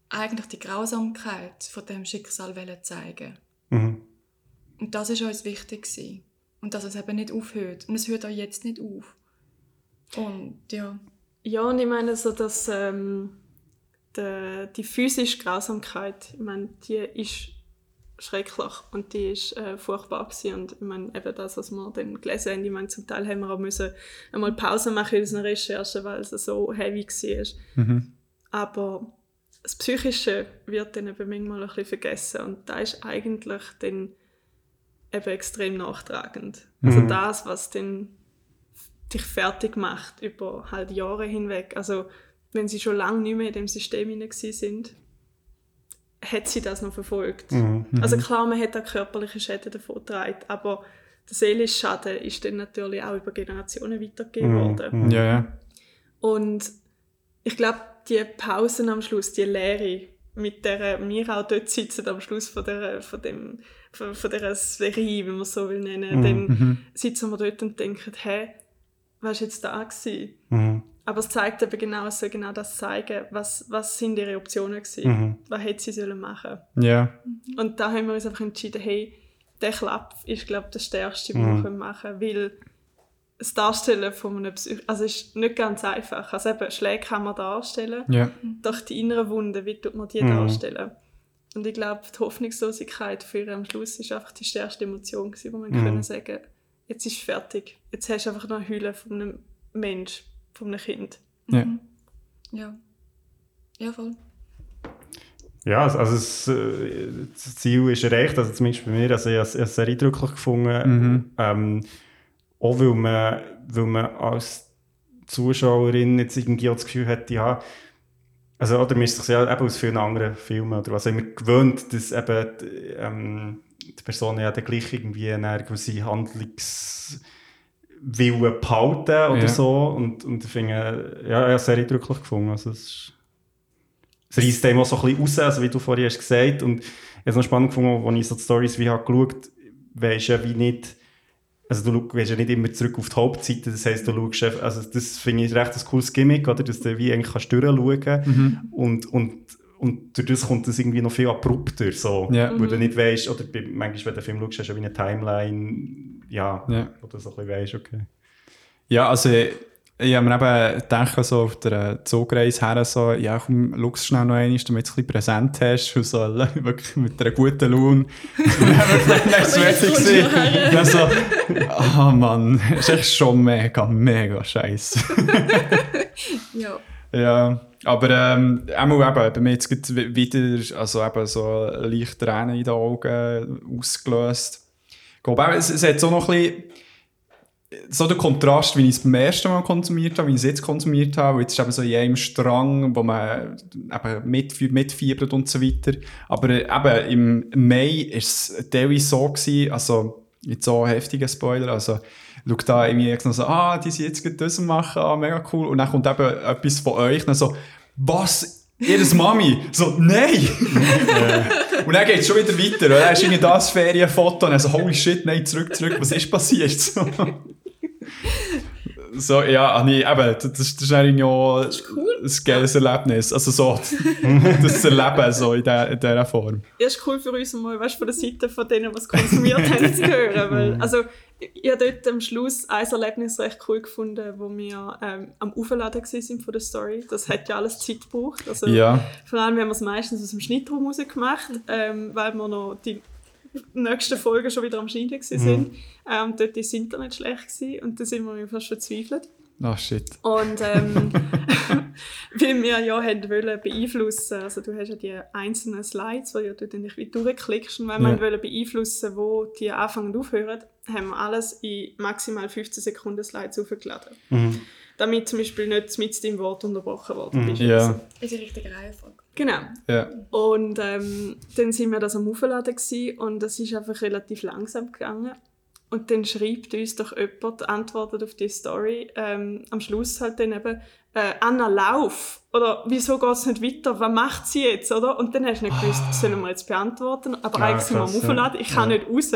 eigentlich die Grausamkeit von dem Schicksal zeigen. Mhm. Und das ist uns wichtig gewesen. Und dass es eben nicht aufhört. Und es hört auch jetzt nicht auf. Und ja, Ja, und ich meine, so dass ähm, die, die physische Grausamkeit, ich meine, die ist schrecklich und die ist äh, furchtbar gewesen. Und ich meine, eben das, was wir dann gelesen haben, ich meine, zum Teil haben wir auch müssen einmal Pause machen in unseren Recherchen, weil es so heavy war. Mhm. Aber das Psychische wird dann eben manchmal ein bisschen vergessen und da ist eigentlich dann eben extrem nachtragend. Also das, was dann dich fertig macht über halt Jahre hinweg. Also wenn sie schon lange nicht mehr in dem System hinein sind, hat sie das noch verfolgt. Mhm. Also klar, man hat auch körperliche Schäden davon getragen, aber der seelische Schaden ist dann natürlich auch über Generationen weitergegeben Mhm. worden. Ja, ja. Und ich glaube, die Pausen am Schluss, die Leere, mit der wir auch dort sitzen am Schluss von der, von dem, von, von dieser Serie, wenn man es so will nennen, dann sitzen wir dort und denken, hä, was war jetzt da gewesen? Mhm. aber es zeigt eben genau, es soll genau das zeigen, was, was sind ihre Optionen gewesen, Mhm. was hätte sie sollen machen. Ja. Und da haben wir uns einfach entschieden, hey, der Klapp ist, glaube ich, das Stärkste, was Mhm. wir können machen können, weil das Darstellen von einem Psych also ist nicht ganz einfach. Also eben, Schläge kann man darstellen, Ja. doch die inneren Wunden, wie tut man die Mhm. darstellen? Und ich glaube, die Hoffnungslosigkeit für ihn am Schluss ist einfach die stärkste Emotion, gewesen, wo man Mhm. können sagen jetzt ist es fertig. Jetzt hast du einfach noch eine Hülle von einem Mensch, von einem Kind. Ja. Ja. Ja, voll. Ja, also also es, äh, das Ziel ist erreicht, also zumindest bei mir. Also ich habe es- ich habe es sehr eindrücklich gefunden. Mhm. Ähm, auch weil man, weil man als Zuschauerin jetzt irgendwie auch das Gefühl hat, ja, also oder man ist sich ja eben aus vielen anderen Filmen oder was immer gewöhnt, dass eben ähm, die Personen ja dann gleich irgendwie eine gewisse Handlungswillen behalten oder Ja. so und, und ich finde, ja, es sehr eindrücklich gefunden. Also es ist es reißt dem auch so ein bisschen raus, also wie du vorhin hast gesagt. Und ich habe es noch spannend gefunden, als ich so die Stories wie habe geschaut weisst ja wie nicht, also du schaust ja nicht immer zurück auf die Hauptseite, das heisst, du schaust, also das finde ich recht ein cooles Gimmick, oder, dass du wie eigentlich kannst durchschauen kannst Mhm. und, und, und durch das kommt das irgendwie noch viel abrupter, so, Ja. wo du nicht weißt, oder manchmal, wenn du den Film schaust, hast du ja wie eine Timeline, ja, Ja. wo du so ein bisschen weißt, okay. Ja, also ich, ich habe mir eben gedacht, so auf der Zugreise her, so, ja, komm, schau es schnell noch einmal, damit du es ein bisschen präsent hast und so, wirklich mit einer guten Laune. Und dann so fertig. Dann so, ah Mann, ist echt schon mega, mega scheiße. Ja. Ja, aber ähm, einmal eben, bei mir jetzt wieder, also eben so leicht Tränen in den Augen ausgelöst. Ich glaube, es, es hat so noch ein bisschen so der Kontrast, wie ich es beim ersten Mal konsumiert habe, wie ich es jetzt konsumiert habe. Jetzt ist eben so in einem Strang, wo man eben mitfie- mitfiebert und so weiter. Aber äh, eben im Mai ist es teilweise so gewesen, also nicht so heftiger Spoiler, also schau da irgendwie noch so, ah, die sind jetzt das machen, ah, mega cool. Und dann kommt eben etwas von euch, dann so, was? Ihres Mami? So, nein! und dann geht es schon wieder weiter. Und dann ist irgendwie das Ferienfoto und dann so, holy shit, nein, zurück, zurück, was ist passiert? So, so ja, ah, nee, eben, das, das ist irgendwie auch ein geiles Erlebnis. Also so, das Erleben so in, der, in dieser Form. Ja, ist cool für uns mal, weißt, von der Seite von denen, die es konsumiert haben, zu hören. Weil, also, ich habe dort am Schluss ein Erlebnis recht cool gefunden, wo wir ähm, am Aufladen waren von der Story. Das hat ja alles Zeit gebraucht. Also, Ja, Vor allem haben wir es meistens aus dem Schnittraum raus gemacht, ähm, weil wir noch die nächsten Folgen schon wieder am Schneiden waren. Ähm, dort war das Internet schlecht gewesen, und da sind wir fast verzweifelt. ah shit. Und ähm, weil wir ja haben wollen beeinflussen, also du hast ja die einzelnen Slides, die ja du dann wie durchklickst und wenn wir Ja. wollen beeinflussen, wo die anfangen und aufhören, haben wir alles in maximal 15 Sekunden Slides aufgeladen. Mhm. Damit zum Beispiel nicht mit deinem Wort unterbrochen worden bist. Ja, In die richtige Reihenfolge. Genau. ja. Und ähm, dann sind wir das am Aufladen und es ist einfach relativ langsam gegangen. Und dann schreibt uns doch jemand, antwortet auf die Story, ähm, am Schluss halt dann eben, äh, Anna, lauf! Oder wieso geht es nicht weiter? Was macht sie jetzt? Oder? Und dann hast du nicht gewusst, sollen wir jetzt beantworten? Aber Ah, eigentlich sind wir am ja. Aufladen, ich kann Ja. nicht raus.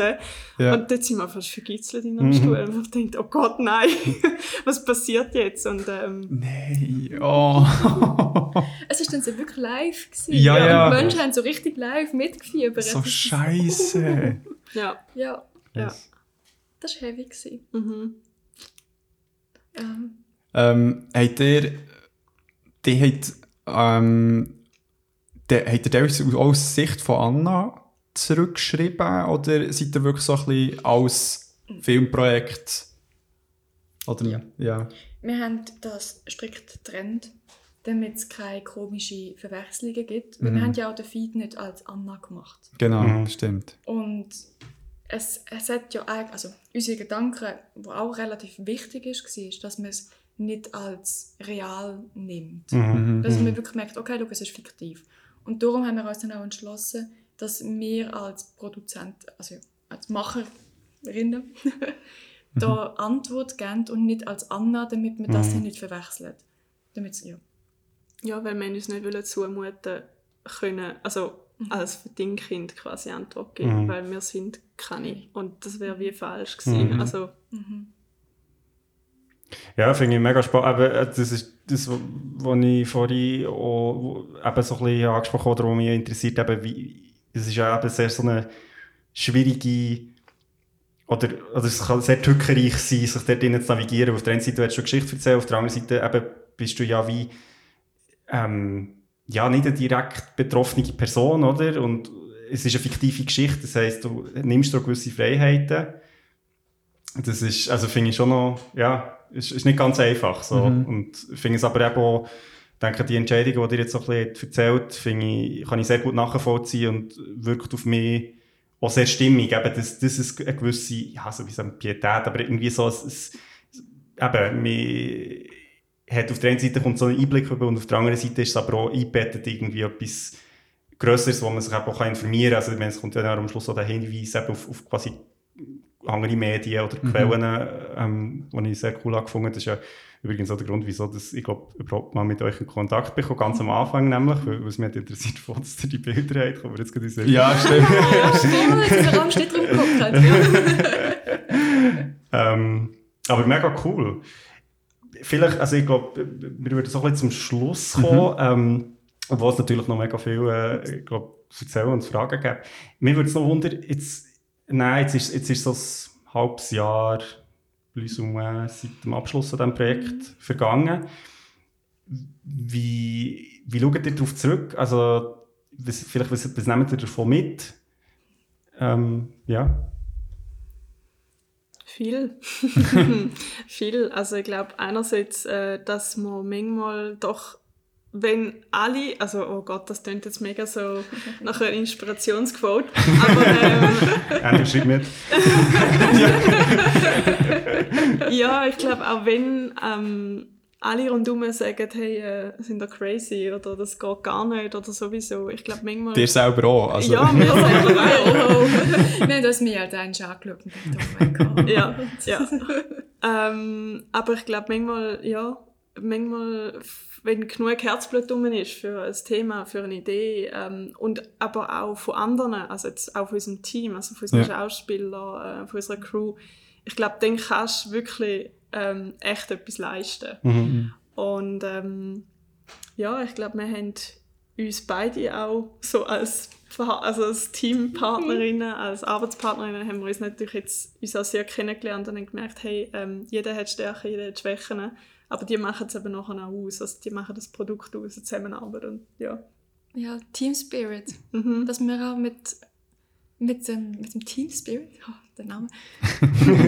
Ja. Und dort sind wir fast vergitzelt in einem Stuhl. Und ich dachte, oh Gott, nein, was passiert jetzt? Und ähm, Nein, oh. Es war dann so wirklich live. Gewesen. Ja, ja. Und die Menschen haben so richtig live mitgefiebert. so scheiße. ja. Ja, Ja. das war heavy. Gewesen. Mhm. Ähm, Ähm, habt ihr, die hat, ähm, die, habt ihr auch aus Sicht von Anna zurückgeschrieben oder seid ihr wirklich so ein bisschen als Filmprojekt? Oder? Ja. ja. wir haben das strikt getrennt, damit es keine komischen Verwechslungen gibt. Mhm. wir haben ja auch den Feed nicht als Anna gemacht. Genau, Mhm. stimmt. Und es, es hat ja eigentlich, also unsere Gedanken, wo auch relativ wichtig ist, war, dass man es nicht als real nimmt. Mhm. Dass man wirklich merkt, okay, schau, es ist fiktiv. Und darum haben wir uns dann auch entschlossen, dass wir als Produzent, also als Macherinnen, da Antwort geben und nicht als Anna, damit man das Mhm. nicht verwechselt. Damit, ja. Ja, weil wir uns nicht wollen zumuten können, also Mhm. als Verdingkind quasi Antwort geben, Mhm. weil wir sind keine. Und das wäre wie falsch gewesen. Mhm. Also, Mhm. Ja, finde ich mega spannend. Aber äh, das ist das, was ich vorhin auch, eben so ein bisschen angesprochen habe, was mich interessiert, eben wie, es ist ja eben sehr so eine schwierige oder, oder es kann sehr tückenreich sein, sich dort drinnen zu navigieren. Auf der einen Seite willst du Geschichte erzählen, auf der anderen Seite eben bist du ja wie ähm, ja, nicht eine direkt betroffene Person, oder? Und es ist eine fiktive Geschichte, das heisst, du nimmst dir gewisse Freiheiten. Das ist, also finde ich schon noch, ja, ist, ist nicht ganz einfach, so. Mhm. Und finde es aber eben auch, denke, die Entscheidung, die dir jetzt so ein bisschen erzählt, finde ich, kann ich sehr gut nachvollziehen und wirkt auf mich auch sehr stimmig. Eben, das, das ist eine gewisse, ja, so wie so eine Pietät, aber irgendwie so, es, es, eben, mich, hat auf der einen Seite kommt so ein Einblick über und auf der anderen Seite ist es aber auch eingebettet irgendwie etwas Größeres, wo man sich auch informieren kann. Also wenn es kommt dann am Schluss auch der Hinweis auf, auf quasi andere Medien oder mhm. Quellen, ähm, die ich sehr cool angefangen Das ist ja übrigens auch der Grund, wieso dass ich glaube, überhaupt mal mit euch in Kontakt bekomme, ganz am Anfang nämlich, weil, es mich interessiert, wo dass ihr die Bilder habt, aber jetzt gerade in Ja, stimmt. ja, stimmt, der Raum steht drum geguckt hat. ähm, aber mega cool vielleicht, also ich glaube, wir würden so ein bisschen zum Schluss mhm. kommen, mhm. ähm, obwohl es natürlich noch mega viel, äh, ich glaube, zu erzählen und zu fragen gibt. Mir würde es noch wundern, jetzt, nein, jetzt ist, jetzt ist so ein halbes Jahr plus seit dem Abschluss von diesem Projekt mhm. vergangen. Wie, wie schaut ihr darauf zurück? Also, was, vielleicht, was, was nehmt ihr davon mit? Ähm, ja. Viel. Viel. Also ich glaube einerseits, äh, dass man manchmal doch, wenn alle, also oh Gott, das klingt jetzt mega so nach einer Inspirationsquote, aber ähm, schreib mit. ja, ich glaube auch wenn ähm, alle rundherum sagen, hey, äh, sind da crazy oder das geht gar nicht oder sowieso. Ich glaube manchmal... Dir selber auch? Also. Ja, mir selber auch. Nein, du hast mich halt eigentlich angeschaut und gedacht, oh mein Gott. Ja, ja. ähm, aber ich glaube manchmal, ja, manchmal, wenn genug Herzblut ist für ein Thema, für eine Idee ähm, und aber auch von anderen, also jetzt auch von unserem Team, also von unseren ja. Schauspielern, äh, von unserer Crew, ich glaube, dann kannst du wirklich ähm, echt etwas leisten. Mhm. Und ähm, ja, ich glaube, wir haben uns beide auch so als, also als Teampartnerinnen, als Arbeitspartnerinnen haben wir uns natürlich jetzt uns auch sehr kennengelernt und haben gemerkt, hey, ähm, jeder hat Stärken, jeder hat Schwächen, aber die machen es eben nachher auch aus, also die machen das Produkt aus, die Zusammenarbeit und ja. Ja, Team Spirit, mhm. dass wir auch mit, mit, dem, mit dem Team Spirit, oh, der Name,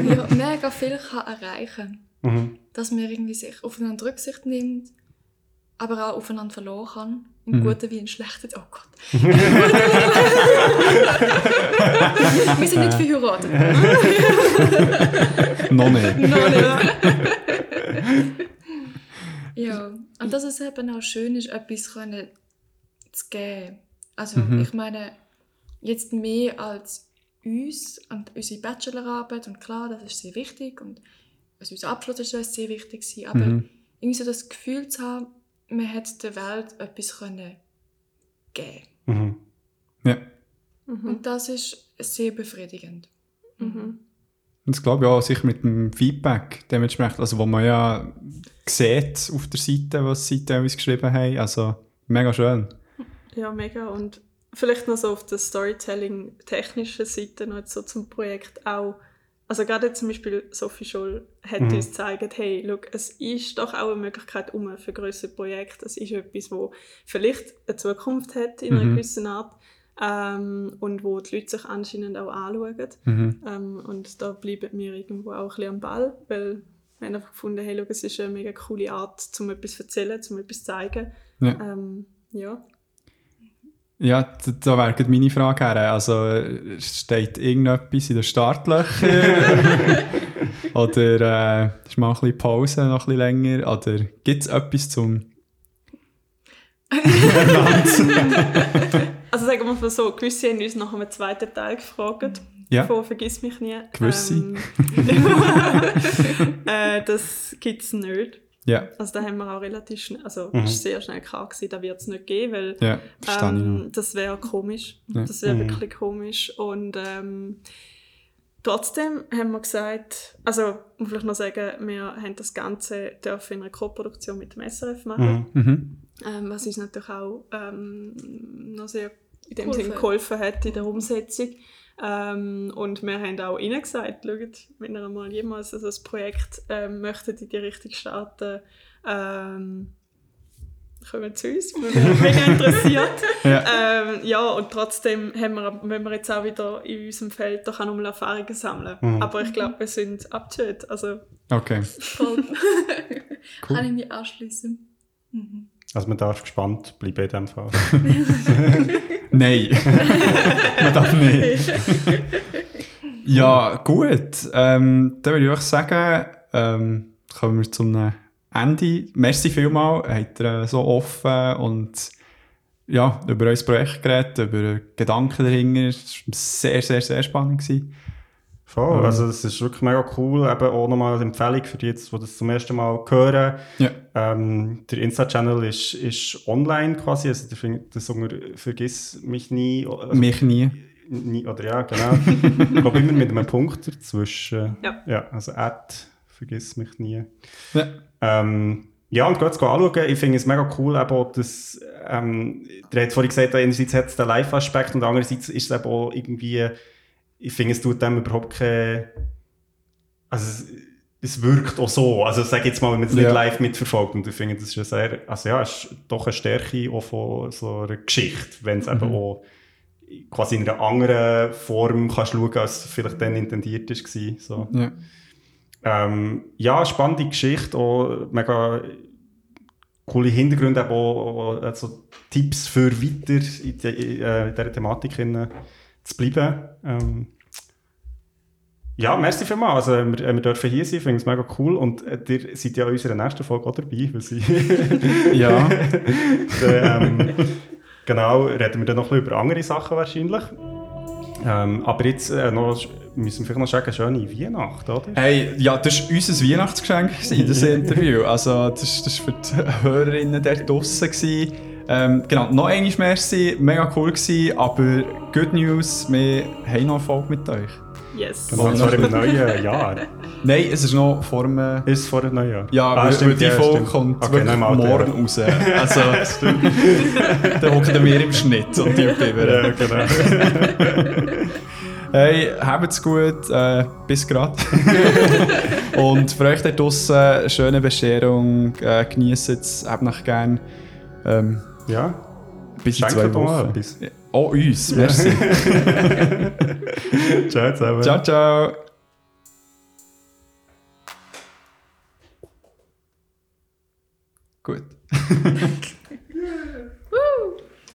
ja, mega viel kann erreichen kann. Mhm. Dass man irgendwie sich aufeinander Rücksicht nimmt, aber auch aufeinander verloren kann. Im mhm. Guten wie im Schlechten. Oh Gott. wir sind nicht verheiratet. Noch nicht. Noch nicht. ja, und dass es eben auch schön ist, etwas können zu geben. Also, mhm. ich meine, jetzt mehr als uns und unsere Bachelorarbeit und klar, das ist sehr wichtig und also unser Abschluss ist sehr wichtig aber mhm. irgendwie so das Gefühl zu haben, man hat der Welt etwas können geben. Mhm. Ja. Mhm. Und das ist sehr befriedigend. Mhm. Und das glaube ich auch sich mit dem Feedback dementsprechend, also wo man ja sieht auf der Seite, was sie teilweise geschrieben haben, also mega schön. Ja, mega und vielleicht noch so auf der Storytelling-technischen Seite noch so zum Projekt auch. Also gerade zum Beispiel Sophie Scholl hat mhm. uns gezeigt, hey, look, es ist doch auch eine Möglichkeit um für größere Projekte. Es ist etwas, wo vielleicht eine Zukunft hat in einer mhm. gewissen Art ähm, und wo die Leute sich anscheinend auch anschauen. Mhm. Ähm, und da bleiben wir irgendwo auch ein bisschen am Ball, weil wir haben einfach gefunden, hey, look, es ist eine mega coole Art, um etwas zu erzählen, um etwas zu zeigen. Ja. Ähm, ja. Ja, da, da wäre meine Frage her. Also, steht irgendetwas in den Startlöchern? Oder äh, ist mal ein bisschen Pause, noch ein bisschen länger? Oder gibt es etwas zum Also sagen wir mal so, gewisse haben uns nach einem zweiten Teil gefragt. Ja. Von «Vergiss mich nie». Gewisse. Ähm, äh, das gibt es nicht. Ja. Also da haben wir auch relativ schnell, also mhm. ist sehr schnell klar gewesen, da wird es nicht geben, weil ja, ähm, das wäre komisch. Ja. Das wäre mhm. wirklich komisch. Und ähm, trotzdem haben wir gesagt, also muss vielleicht noch sagen, wir haben das Ganze dürfen in einer Co-Produktion mit dem SRF machen, Mhm. Mhm. ähm, was uns natürlich auch ähm, noch sehr in dem Geholfen. Sinne geholfen hat in der Umsetzung. Ähm, und wir haben auch ihnen gesagt, schaut, wenn ihr mal jemals also das Projekt ähm, möchtet in die Richtung starten, ähm, kommen zu uns, wir mega interessiert. Ja. Ähm, ja, und trotzdem haben wir, wenn wir jetzt auch wieder in unserem Feld doch auch nochmal Erfahrungen sammeln. Mhm. Aber ich glaube, wir sind up to it. Also, Okay. Voll. Kann ich mich anschließen. Mhm. Also man darf gespannt bleiben in dem Fall. Nein. Man darf nicht. Ja, gut. Ähm, dann würde ich auch sagen, ähm, kommen wir zum Ende. Merci vielmals, habt ihr äh, so offen und ja, über unser Projekt geredet, über Gedanken dahinter. Es war sehr, sehr, sehr spannend. Gewesen. Voll, also es ist wirklich mega cool. Eben auch nochmal eine Empfehlung für die, jetzt, die das zum ersten Mal hören. Ja. Ähm, der Insta-Channel ist, ist online quasi, also der findet das unter «Vergiss mich nie». Also, Mich nie. nie oder ja, genau. ich glaube immer mit einem Punkt dazwischen. Ja. ja also «At vergiss mich nie». Ja. Ähm, ja, und geht es anschauen. Ich finde es mega cool, eben auch, dass, ähm, der hat vorhin gesagt, einerseits hat es den Live-Aspekt und andererseits ist es eben auch irgendwie, ich finde, es tut dem überhaupt keine, also es, es wirkt auch so, also sag jetzt mal, wenn man es Ja. nicht live mitverfolgt und ich finde, das ist ja sehr, also ja, es ist doch eine Stärke auch von so einer Geschichte, wenn es eben Mhm. auch quasi in einer anderen Form kannst schauen, als es vielleicht dann intendiert war. So. Ja. Ähm, ja, spannende Geschichte, auch mega coole Hintergründe, aber auch, auch also Tipps für weiter in, die, äh, in dieser Thematik hin, zu bleiben. Ähm, ja, merci vielmals. Also, wir, wir dürfen hier sein, finde es mega cool. Und äh, ihr seid ja in unserer nächsten Folge auch dabei, weil sie Ja. dann, ähm, genau, reden wir dann noch ein bisschen über andere Sachen wahrscheinlich. Ähm, aber jetzt äh, noch, müssen wir vielleicht noch sagen, schöne Weihnachten, oder? Hey, ja, das war unser Weihnachtsgeschenk, gewesen, das Interview. Also, das war für die Hörerinnen draussen. gewesen. Ähm, genau, noch einmal merci, mega cool gewesen, aber Good News, wir haben noch eine Folge mit euch. yes. Genau, und zwar im neuen Jahr. Nein, es ist noch vor dem... äh, Ist es vor dem neuen Jahr? Ja, Ah, weil, stimmt, die ja, Folge stimmt. kommt Okay, wirklich alten morgen raus. Also, dann hocken wir im Schnitt und die Ja, über. genau. Hey, habt's gut, äh, bis grad. und für euch da draussen, schöne Bescherung, äh, genießt es, habt noch gern. Ähm, ja, bis in Schenkt zwei Wochen. etwas. Oh, uns, merci. ciao zusammen. ciao, ciao. Gut.